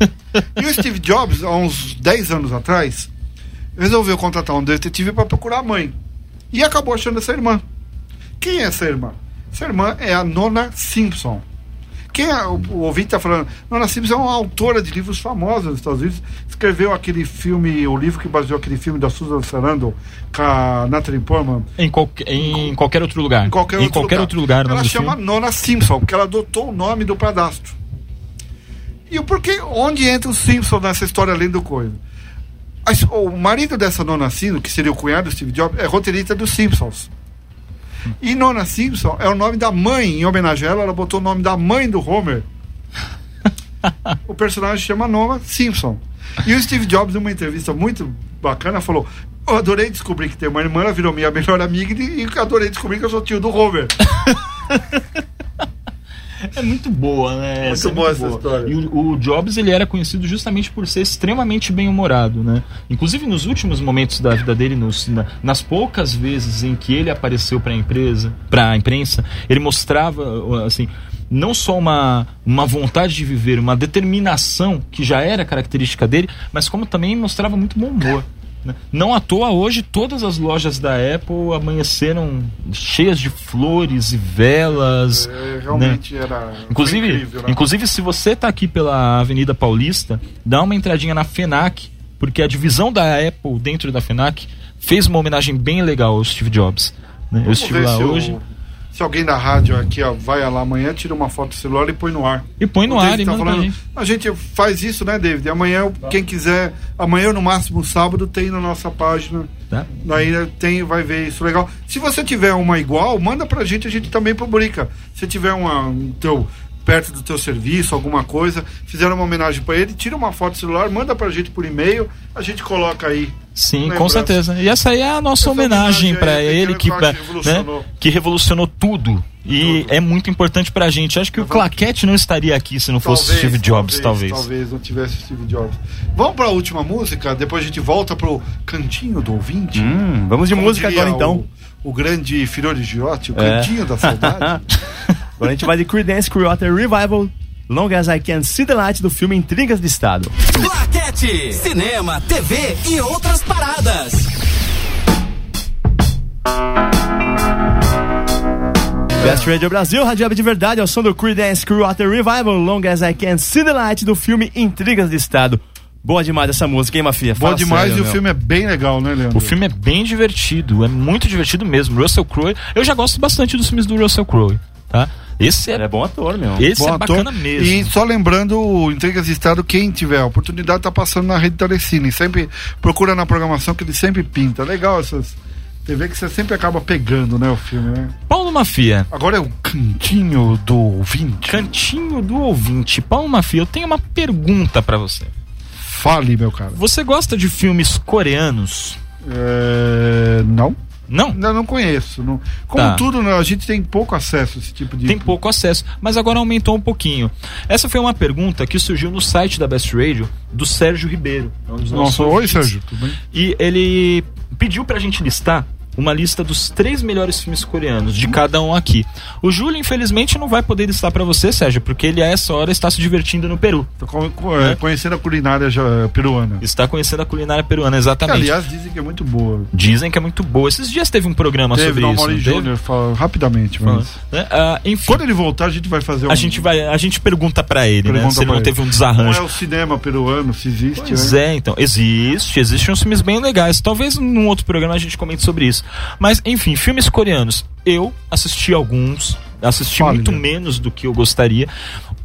E o Steve Jobs, há uns 10 anos atrás, resolveu contratar um detetive para procurar a mãe. E acabou achando essa irmã. Quem é essa irmã? Essa irmã é a Nona Simpson. Quem é, o, o ouvinte está falando? Nona Simpson é uma autora de livros famosos nos Estados Unidos. Escreveu aquele filme, o livro que baseou aquele filme da Susan Sarandon com a Natalie Portman. Em, qualquer- em qualquer outro lugar. Em qualquer, outro, lugar. outro lugar. Ela chama filme. Nona Simpson, porque ela adotou o nome do padastro. E o porquê, onde entra o Simpson nessa história além do coisa? O marido dessa Nona Simpson, que seria o cunhado do Steve Jobs, é roteirista dos Simpsons. E Nona Simpson é o nome da mãe, em homenagem a ela, ela botou o nome da mãe do Homer. o personagem chama Nona Simpson. E o Steve Jobs, numa entrevista muito bacana, falou: Eu adorei descobrir que tem uma irmã, ela virou minha melhor amiga e e adorei descobrir que eu sou tio do Homer. É muito boa, né? Muito Essa é boa essa história. E o, o Jobs, ele era conhecido justamente por ser extremamente bem-humorado, né? Inclusive, nos últimos momentos da vida dele, nos, na- nas poucas vezes em que ele apareceu para a empresa, para a imprensa, ele mostrava, assim, não só uma, uma vontade de viver, uma determinação que já era característica dele, mas como também mostrava muito bom humor. Né? Não à toa hoje todas as lojas da Apple amanheceram cheias de flores e velas. É, né? realmente era. Inclusive, incrível, né? inclusive, se você tá aqui pela Avenida Paulista, dá uma entradinha na FENAC, porque a divisão da Apple dentro da FENAC fez uma homenagem bem legal ao Steve Jobs. né? Eu estive lá hoje Se alguém da rádio aqui ó, vai lá amanhã, tira uma foto do celular e põe no ar. e põe no O ar e tá falando- gente. A gente faz isso, né, David? Amanhã, quem quiser, amanhã no máximo sábado, tem na nossa página. Tá? Daí tem, vai ver isso legal. Se você tiver uma igual, manda pra gente, a gente também publica. Se tiver uma um teu, perto do teu serviço, alguma coisa, fizeram uma homenagem pra ele, tira uma foto do celular, manda pra gente por e-mail, a gente coloca aí. Sim, com certeza. E essa aí é a nossa Essa homenagem homenagem para ele que, daquele né, que revolucionou. que revolucionou tudo. E é muito importante pra gente. Acho que o Claquete não estaria aqui se não fosse Steve Jobs, talvez. Talvez não tivesse Steve Jobs. Vamos pra última música, depois a gente volta pro cantinho do ouvinte. Hum, vamos de Como música agora então. O, o grande Firoli Giotti, o É. cantinho da saudade. Agora a gente vai de Creedence Clearwater Revival, Long As I Can See the Light do filme Intrigas de Estado. Claquete, cinema, TV e outras paradas. Best Radio Brasil, Rádio Web de Verdade, ao som do Creedence Clearwater Revival, Long As I Can See the Light do filme Intrigas de Estado. Boa demais essa música, hein, Mafia? Boa Fala demais sério, e o meu. filme é bem legal, né, Leandro? O filme é bem divertido, é muito divertido mesmo. Russell Crowe, eu já gosto bastante dos filmes do Russell Crowe, tá? Esse Ele é, é bom ator, meu. esse Bom é ator. bacana mesmo. E só lembrando, o Intrigas de Estado, quem tiver a oportunidade, tá passando na rede Telecine. Sempre procura na programação que ele sempre pinta. Legal essas TV que você sempre acaba pegando, né, o filme, né? Paulo Mafia, Agora é o cantinho do ouvinte. cantinho do ouvinte. Paulo Mafia, eu tenho uma pergunta pra você. Fale, meu cara. Você gosta de filmes coreanos? É... Não? Não? Ainda não conheço. Não. Como Tá. tudo, né, a gente tem pouco acesso a esse tipo de. Tem pouco acesso, mas agora aumentou um pouquinho. Essa foi uma pergunta que surgiu no site da Best Radio do Sérgio Ribeiro. é um Nossa, oi. Sérgio. Tudo bem? E ele pediu pra gente listar uma lista dos três melhores filmes coreanos de cada um aqui. O Júlio, infelizmente, não vai poder listar para você, Sérgio, porque ele a essa hora está se divertindo no Peru. Tô co- co- é, conhecendo a culinária peruana. Está conhecendo a culinária peruana, Que, exatamente. aliás, dizem que é muito boa. Dizem que é muito boa. Esses dias teve um programa Teve sobre isso. Não? Júnior, fala rapidamente, mas... Né? Ah, enfim, Quando ele voltar, a gente vai fazer um... a gente vai, a gente pergunta para ele, né? Pergunta Se ele não ele. teve um Não desarranjo. é o cinema peruano, se existe, Pois né? é, então. Existe, existem uns filmes bem legais. Talvez num outro programa a gente comente sobre isso. Mas, enfim, filmes coreanos. Eu assisti alguns, assisti muito né? menos do que eu gostaria.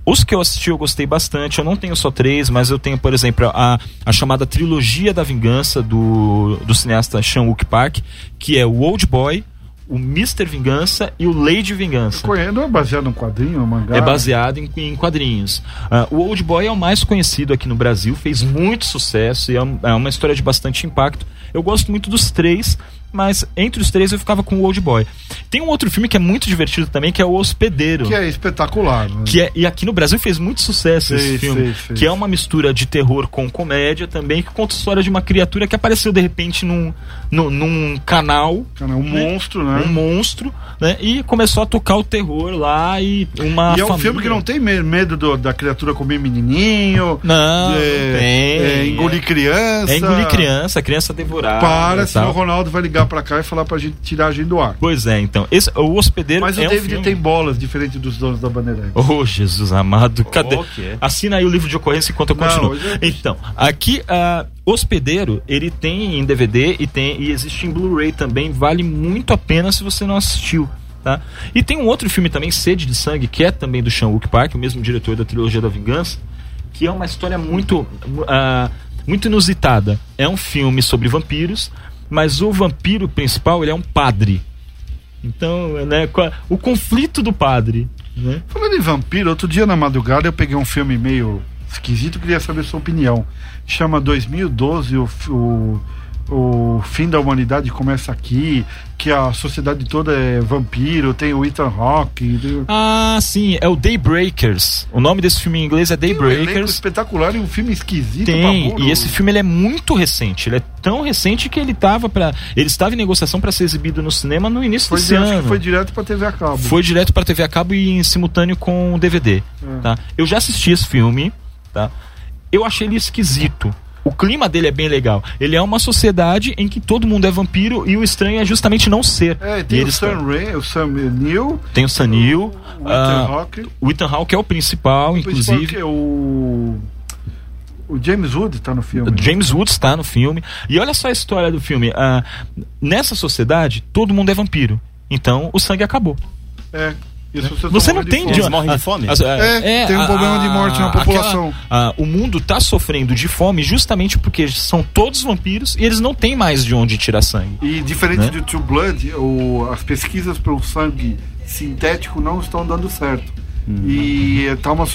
Os que eu assisti eu gostei bastante. Eu não tenho só três, mas eu tenho, por exemplo, a, a chamada Trilogia da Vingança do, do cineasta Chan-wook Park, que é o Old Boy, o Mr. Vingança e o Lady Vingança. Coreano é baseado num quadrinho, mangá? É baseado em, em quadrinhos. Ah, o Old Boy é o mais conhecido aqui no Brasil, fez muito sucesso e é, um- é uma história de bastante impacto. Eu gosto muito dos três, mas entre os três eu ficava com o Old Boy. Tem um outro filme que é muito divertido também, que é O Hospedeiro. Que é espetacular, né? Que é, e aqui no Brasil fez muito sucesso esse filme. Que é uma mistura de terror com comédia também, que conta a história de uma criatura que apareceu de repente num, num, num canal um né? monstro, né? um monstro, né? E começou a tocar o terror lá e uma E é um família- filme que não tem me- medo do- da criatura comer menininho. Não, é, não tem. é engolir criança. É engolir criança, criança devorar. Para, senão o Ronaldo vai ligar pra cá e falar pra gente tirar a gente do ar. Pois é, então. Esse, o Hospedeiro Mas o é um David filme... tem bolas, diferente dos donos da Bandeirante. Oh, Jesus amado. Cadê? Ok. Assina aí o livro de ocorrência enquanto eu Não, continuo. é- Então, aqui, ah, Hospedeiro, ele tem em DVD e, tem, e existe em Blu-ray também. Vale muito a pena se você não assistiu. Tá? E tem um outro filme também, Sede de Sangue, que é também do Chan-wook Park, o mesmo diretor da trilogia da Vingança, que é uma história muito, ah, muito inusitada. É um filme sobre vampiros, mas o vampiro principal ele é um padre. Então, né, o conflito do padre. Né? Falando em vampiro, outro dia na madrugada eu peguei um filme meio esquisito, queria saber sua opinião. Chama 2012, o, o, o fim da humanidade começa aqui, que a sociedade toda é vampiro, tem o Ethan Hawke. tem- Ah, sim, é o Daybreakers. O nome desse filme em inglês é Tem um Daybreakers. espetacular e um filme esquisito. Tem, e esse filme ele é muito recente. Ele é tão recente que ele tava para, ele estava em negociação para ser exibido no cinema no início foi, desse ano. que foi direto pra TV a cabo. Foi direto para TV a cabo e em simultâneo com o DVD, É. tá? Eu já assisti esse filme, tá? Eu achei ele esquisito. O clima dele é bem legal. Ele é uma sociedade em que todo mundo é vampiro e o estranho é justamente não ser. É, E tem o eles Sam Raimi, o Sam Neill, tem o Sanil, o Ethan ah, Hawke, o Ethan Hawke é o principal, o principal inclusive. que é o o James Wood tá no filme. James Woods está no filme. E olha só a história do filme. Ah, nessa sociedade, todo mundo é vampiro. Então, o sangue acabou. É. Você não tem fome. Eles morrem de fome? as- É, tem um problema de morte na aquela- população. ah, o mundo está sofrendo de fome justamente porque são todos vampiros e eles não têm mais de onde tirar sangue. E diferente Né? do True Blood, o, as pesquisas pelo sangue sintético não estão dando certo. E tá uma,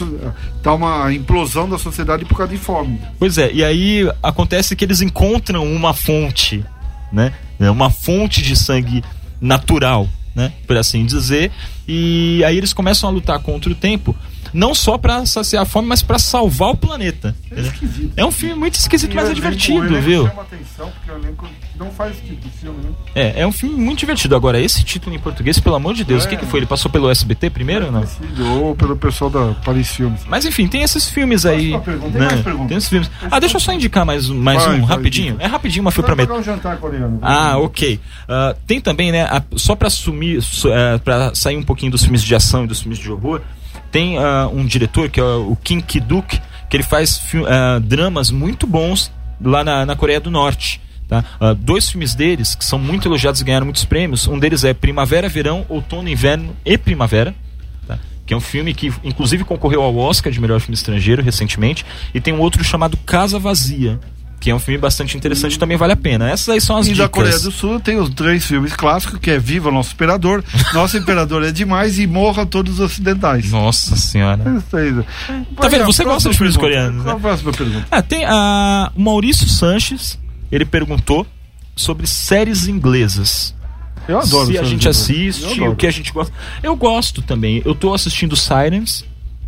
tá uma implosão da sociedade por causa de fome. Pois é, e aí acontece que eles encontram uma fonte, né? É Uma fonte de sangue natural, né? Por assim dizer. E aí eles começam a lutar contra o tempo, não só pra saciar a fome, mas pra salvar o planeta. É. É um filme muito esquisito, E mas é divertido, viu? chama atenção porque o elenco não faz tipo de filme, né? É, é um filme muito divertido. Agora, esse título em português, pelo amor de Deus, É. o que, que foi? Ele passou pelo SBT primeiro ou não? Ou pelo pessoal da Paris Filmes. Mas enfim, tem esses filmes aí. Tem né? Tem esses filmes. Ah, deixa eu só indicar mais, um- mais Vai, um vai, rapidinho. diga. É rapidinho, mas Vai prometo. pagar um jantar coreano. Ah, ok. Ah, tem também, né, a- só pra sumir, su- eh, pra sair um pouquinho dos filmes de ação e dos filmes de horror, tem ah, um diretor que é o Kim Ki-duk, que ele faz ah, dramas muito bons lá na, na Coreia do Norte. Tá? Ah, dois filmes deles, que são muito elogiados e ganharam muitos prêmios, um deles é Primavera, Verão, Outono, Inverno e Primavera. tá? Que é um filme que, inclusive, concorreu ao Oscar de melhor filme estrangeiro recentemente. E tem um outro chamado Casa Vazia, que é um filme bastante interessante, também vale a pena. Essas aí são as E dicas. da Coreia do Sul tem os três filmes clássicos, que é Viva Nosso Imperador, Nosso Imperador é demais e Morra Todos os Ocidentais. Nossa senhora. Aí. Tá vendo? Você gosta de filmes coreanos, Qual né? a próxima pergunta? Ah, tem a o Maurício Sanches, ele perguntou sobre séries inglesas. Eu adoro Se a gente assiste, o que a gente gosta. Eu gosto também. Eu tô assistindo Sirens,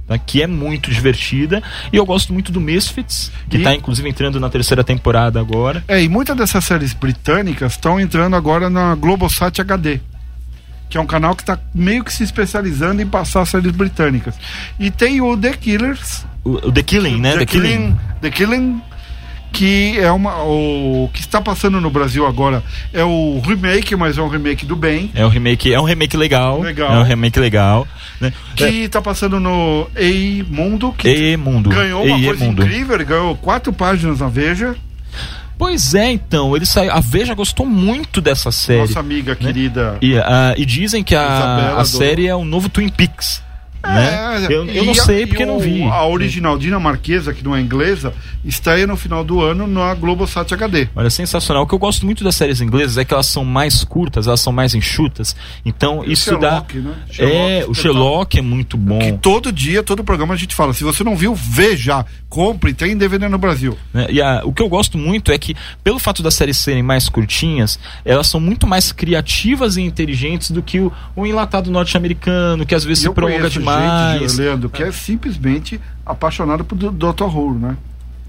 tá? que é muito divertida. E eu gosto muito do Misfits, que E- tá inclusive entrando na terceira temporada agora. É, e muitas dessas séries britânicas estão entrando agora na Globosat HD. Que é um canal que está meio que se especializando em passar séries britânicas. E tem o The Killers, O, o The Killing, né? The, Killing, The Killing, que é uma o que está passando no Brasil agora é o remake, mas é um remake do bem, É um remake, é um remake legal. Legal. É um remake legal. Né? que está passando no Ei Mundo, que E Mundo. ganhou uma E coisa Mundo. incrível, ganhou quatro páginas na Veja. Pois é, então, ele saiu. A Veja gostou muito dessa série. Nossa amiga querida. E, ah, e dizem que a, Isabela a do- série é o novo Twin Peaks. É, né? Eu, eu e não a- sei porque o- não vi. A original dinamarquesa, que não é inglesa, estreia no final do ano na Globosat HD. Olha, sensacional. O que eu gosto muito das séries inglesas é que elas são mais curtas, elas são mais enxutas. Então, E o isso Sherlock, dá. né? é, Sherlock, o Sherlock é muito bom. Que todo dia, todo programa a gente fala. Se você não viu, veja, compre, tem DVD no Brasil. né? E a- o que eu gosto muito é que, pelo fato das séries serem mais curtinhas, elas são muito mais criativas e inteligentes do que o, o enlatado norte-americano, que às vezes E se eu prolonga conheço gente, Leandro, que é simplesmente apaixonado por Dr. Who, né?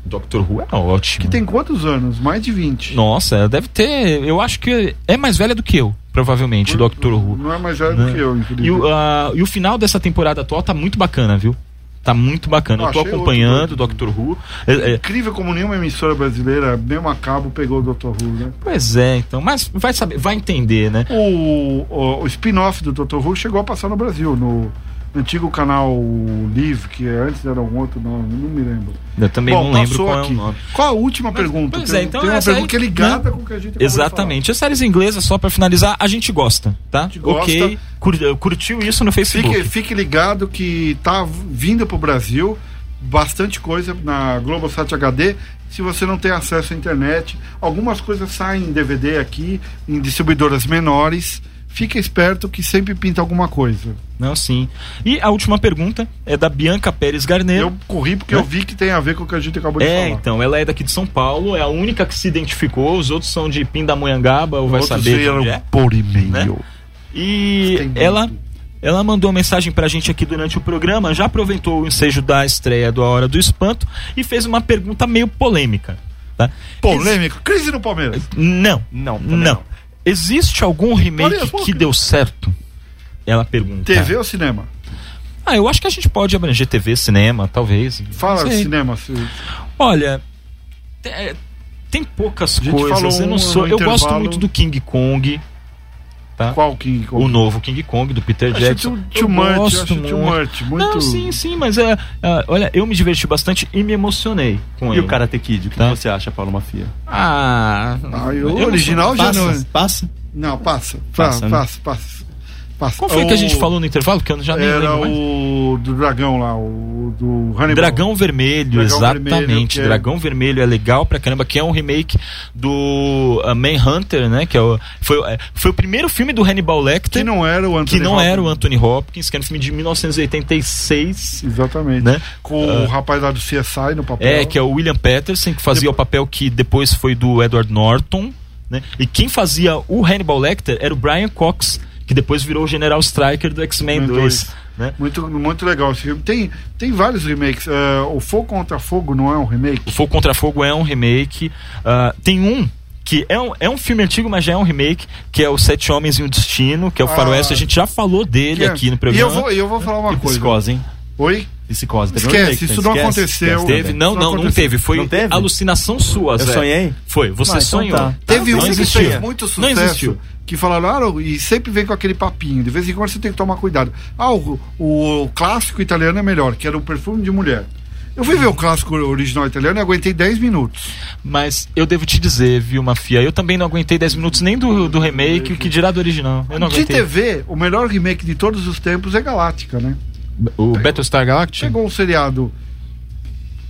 Doctor Who é ótimo. Que tem quantos anos? Mais de 20. Nossa, deve ter. Eu acho que é mais velha do que eu, provavelmente, Doctor Who. Não é mais velho Né? do que eu, E infelizmente. o, ah, e o final dessa temporada atual tá muito bacana, viu? Tá muito bacana. Eu Eu tô acompanhando o Doctor Who. É, é, Incrível como nenhuma emissora brasileira, mesmo a cabo, pegou o Dr. Who, né? pois é, então. Mas vai saber, vai entender, né? O, o, o spin-off do Dr. Who chegou a passar no Brasil, no antigo canal Live, que antes era um outro nome, não me lembro. Eu também Bom, não lembro qual aqui. é o nome. Qual a última pergunta? pois tem, é, então tem uma essa aí, pergunta que é ligada né? com o que a gente Exatamente. As séries inglesas, só pra finalizar, a gente gosta, tá? gente gosta. Ok. Cur- curtiu isso no. Facebook. Fique, fique ligado que tá vindo pro Brasil bastante coisa na Globosat HD. Se você não tem acesso à internet, algumas coisas saem em DVD aqui, em distribuidoras menores. Fique esperto que sempre pinta alguma coisa. Não, sim. E a última pergunta é da Bianca Pérez Garneiro. Eu corri porque Né? eu vi que tem a ver com o que a gente acabou de É, falar. então, ela é daqui de São Paulo, é a única que se identificou, os outros são de Pindamonhangaba, ou vai Outros saber onde é. por e-mail. Né? E ela, ela mandou uma mensagem pra gente aqui durante o programa, já aproveitou o ensejo da estreia do A Hora do Espanto e fez uma pergunta meio polêmica. Tá? Polêmico. Crise no Palmeiras. Não, Não, não. não. Existe algum remake que deu certo? Ela pergunta. TV ou cinema? Ah, eu acho que a gente pode abranger TV, cinema, talvez. Fala cinema. se- Olha, é, tem poucas coisas. Eu não um sou. Eu gosto muito do King Kong, tá? Qual King Kong? O novo King Kong do Peter Acho Jackson. too- Eu too much, gosto acho too muito. much, muito- Não, sim, sim, mas é, é, olha, eu me diverti bastante e me emocionei com E ele. o Karate Kid, o que Tá. você acha, Paulo Mafia? Ah, Ah, e eu o original já não é. Passa? Passa? Não, passa. Passa, Passa, né? passa, passa. passa. Qual foi que a O- gente falou no intervalo? Que eu já nem Era lembro mais. o do dragão lá, o do Hannibal. Dragão Vermelho, Dragão exatamente. Vermelho, é- Dragão Vermelho é legal pra caramba, que é um remake do uh, Manhunter, né? Que é o, foi, é, foi o primeiro filme do Hannibal Lecter, Que não era o Anthony que não era o Hopkins. Anthony Hopkins, que era um filme de 1986. Exatamente. Né? Com o rapaz lá do CSI no papel. É, que é o William Patterson, que fazia o papel que depois foi do Edward Norton. Né? E quem fazia o Hannibal Lecter era o Brian Cox, que depois virou o General Striker do X-Men X-Men 2. Né? Muito, muito legal esse filme. Tem, tem vários remakes. É, o Fogo contra Fogo não é um remake? O Fogo Contra Fogo é um remake. Ah, tem um que é um, é um filme antigo, mas já é um remake, que é o Sete Homens e um Destino, que é o Ah. Faroeste. A gente já falou dele é- aqui no E eu programa. vou, e eu vou falar uma E coisa. psicose, hein? Oi? Psicose. Teve Esquece, isso não esquece, aconteceu. esquece, Teve? Não, Não não, não teve. Foi Não teve? alucinação sua, Eu sonhei? Foi, você Ah, então sonhou. tá. Teve não um que fez muito Não sucesso. existiu. Que falaram, ah, e sempre vem com aquele papinho. De vez em quando você tem que tomar cuidado. Ah, o, o clássico italiano é melhor, que era o perfume de mulher. Eu fui ver o clássico original italiano e aguentei 10 minutos. Mas eu devo te dizer, viu, Mafia? Eu também não aguentei 10 minutos nem do, do remake, o que dirá do original. Eu não de aguentei. TV, o melhor remake de todos os tempos é Galáctica, né? O Battlestar Galactica? Pegou um seriado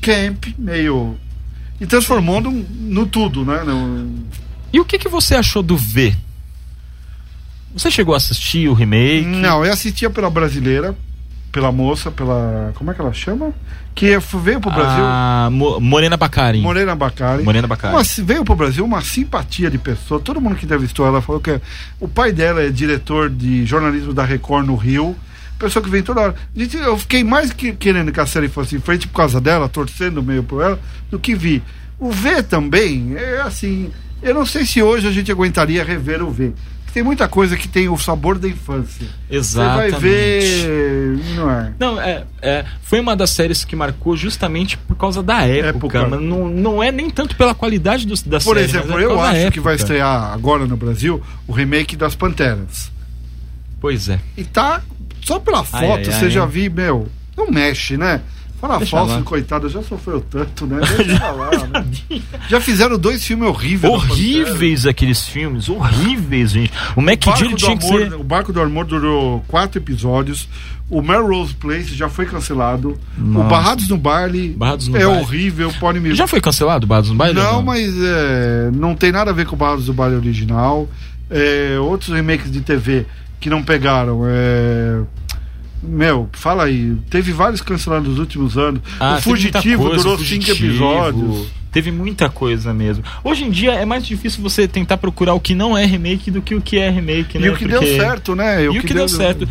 camp, meio. E transformou no, no tudo, né? No- E o que, que você achou do V? Você chegou a assistir o remake? Não, eu assistia pela brasileira, pela moça, pela. Como é que ela chama? Que veio pro Brasil. A Mo- Morena Baccarin. Morena Bacari. Morena Baccarin. Uma- veio pro Brasil uma simpatia de pessoa. Todo mundo que entrevistou ela falou que o pai dela é diretor de jornalismo da Record no Rio. Pessoa que vem toda hora. Gente, eu fiquei mais que, querendo que a série fosse em frente por causa dela, torcendo meio por ela, do que vi. O V também, é assim, eu não sei se hoje a gente aguentaria rever o V. Tem muita coisa que tem o sabor da infância. Exatamente. Você vai ver. Não é. Não, é, é, foi uma das séries que marcou justamente por causa da época, Época. mas não, não é nem tanto pela qualidade do, da Por série. exemplo, é por eu causa da acho que vai estrear agora no Brasil o remake das Panteras. Pois é. E tá. Só pela foto, Ai, você ai. já vi, meu. Não mexe, né? Fala Deixa falso, lá. coitado, já sofreu tanto, né? Deixa lá, né? Já fizeram dois filmes horríveis. da Horríveis aqueles filmes, horríveis, gente. O Mac. Deal O Barco, do tinha que ser. o Barco do Amor durou quatro episódios. O Melrose Place já foi cancelado. Nossa. O Barrados no Baile Barrados no é Baile. horrível, pode me Já foi cancelado o Bados no Baile? ou Não, mas é, não tem nada a ver com o Barrados do Baile original. É, outros remakes de TV que não pegaram. É, meu, fala aí. Teve vários cancelados nos últimos anos. Ah, o Fugitivo coisa, durou o cinco Fugitivo. episódios. Teve muita coisa mesmo. Hoje em dia é mais difícil você tentar procurar o que não é remake do que o que é remake, né? E o que deu Porque- certo, né? E o que deu certo.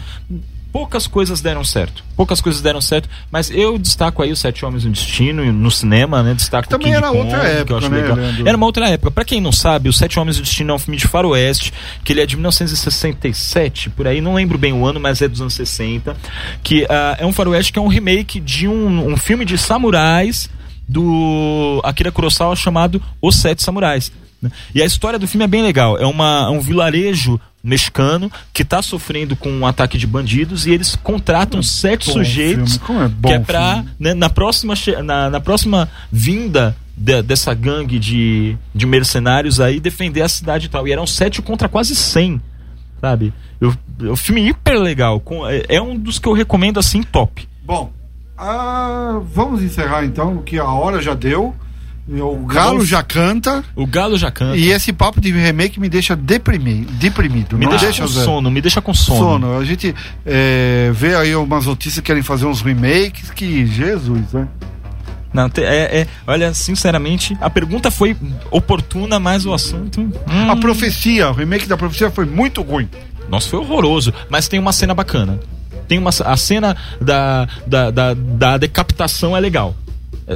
Poucas coisas deram certo. Poucas coisas deram certo, mas eu destaco aí os Sete Homens no Destino no cinema, né? Destaco Também King era Kong, outra época, né. Leandro? Era uma outra época. Pra quem não sabe, os Sete Homens no Destino é um filme de faroeste, que ele é de 1967, por aí, não lembro bem o ano, mas é dos anos 60, que ah, é um faroeste que é um remake de um, um filme de samurais do Akira Kurosawa chamado Os Sete Samurais. né? E a história do filme é bem legal. É uma, um vilarejo mexicano que está sofrendo com um ataque de bandidos e eles contratam sete bom sujeitos é bom que é pra filme. né, na próxima na, na próxima vinda de- dessa gangue de, de mercenários aí defender a cidade e tal. E eram sete contra quase cem, sabe? Eu, o filme hiper legal. com- é, é um dos que eu recomendo assim top. Bom, ah, vamos encerrar então, que a hora já deu. O galo já canta. O Galo já canta. E esse papo de remake me deixa deprimido. deprimido me não deixa, deixa com sono, me deixa com sono. sono. A gente é, vê aí umas notícias que querem fazer uns remakes que, Jesus, né? Não, é, é- olha, sinceramente, a pergunta foi oportuna, mas o assunto. hum, A profecia, o remake da profecia foi muito ruim. Nossa, foi horroroso. Mas tem uma cena bacana. Tem uma a cena da, da, da, da decapitação é legal.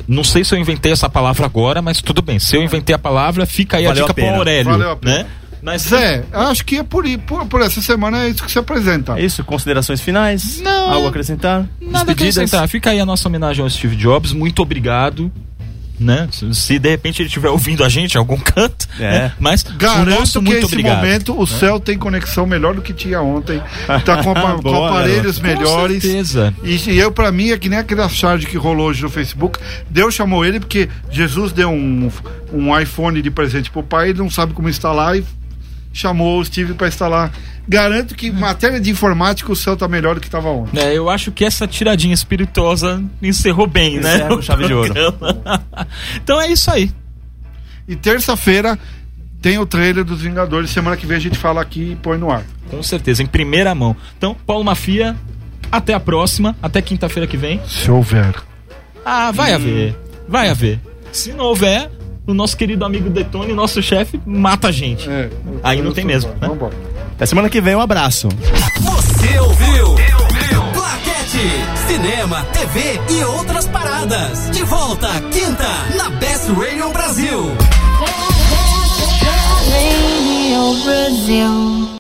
Não sei se eu inventei essa palavra agora, mas tudo bem. Se eu inventei a palavra, fica aí Valeu a dica a pena. pro Aurélio, Valeu a pena. né? Mas Zé, acho que é por, por, por essa semana é isso que se apresenta. É isso, considerações finais? Não. Algo a acrescentar? nada a acrescentar. Fica aí a nossa homenagem ao Steve Jobs. Muito obrigado. Né? Se, de repente ele estiver ouvindo a gente em algum canto, É. né? mas o Garanto que muito esse obrigado. momento o céu tem conexão melhor do que tinha ontem. Tá com, apa- com Boa, aparelhos Com melhores. certeza. E, e eu, pra mim, é que nem aquela charge que rolou hoje no Facebook. Deus chamou ele porque Jesus deu um, um iPhone de presente pro pai, ele não sabe como instalar e chamou o Steve pra instalar. Garanto que em matéria de informática o céu tá melhor do que tava ontem. É, eu acho que essa tiradinha espirituosa encerrou bem, né? Encerra com o chave de ouro. então é isso aí. E terça-feira tem o trailer dos Vingadores. Semana que vem a gente fala aqui e põe no ar. Com certeza, em primeira mão. Então, Paulo Mafia, até a próxima, até quinta-feira que vem. Se houver. Ah, vai haver. Vai haver. Se não houver, o nosso querido amigo Detone, nosso chefe, mata a gente. É, Aí não tem mesmo, né? Vambora. Até semana que vem, um abraço. Você ouviu? Claquete, cinema, TV e outras paradas. De volta, quinta, na Best Radio Brasil. Radio Brasil.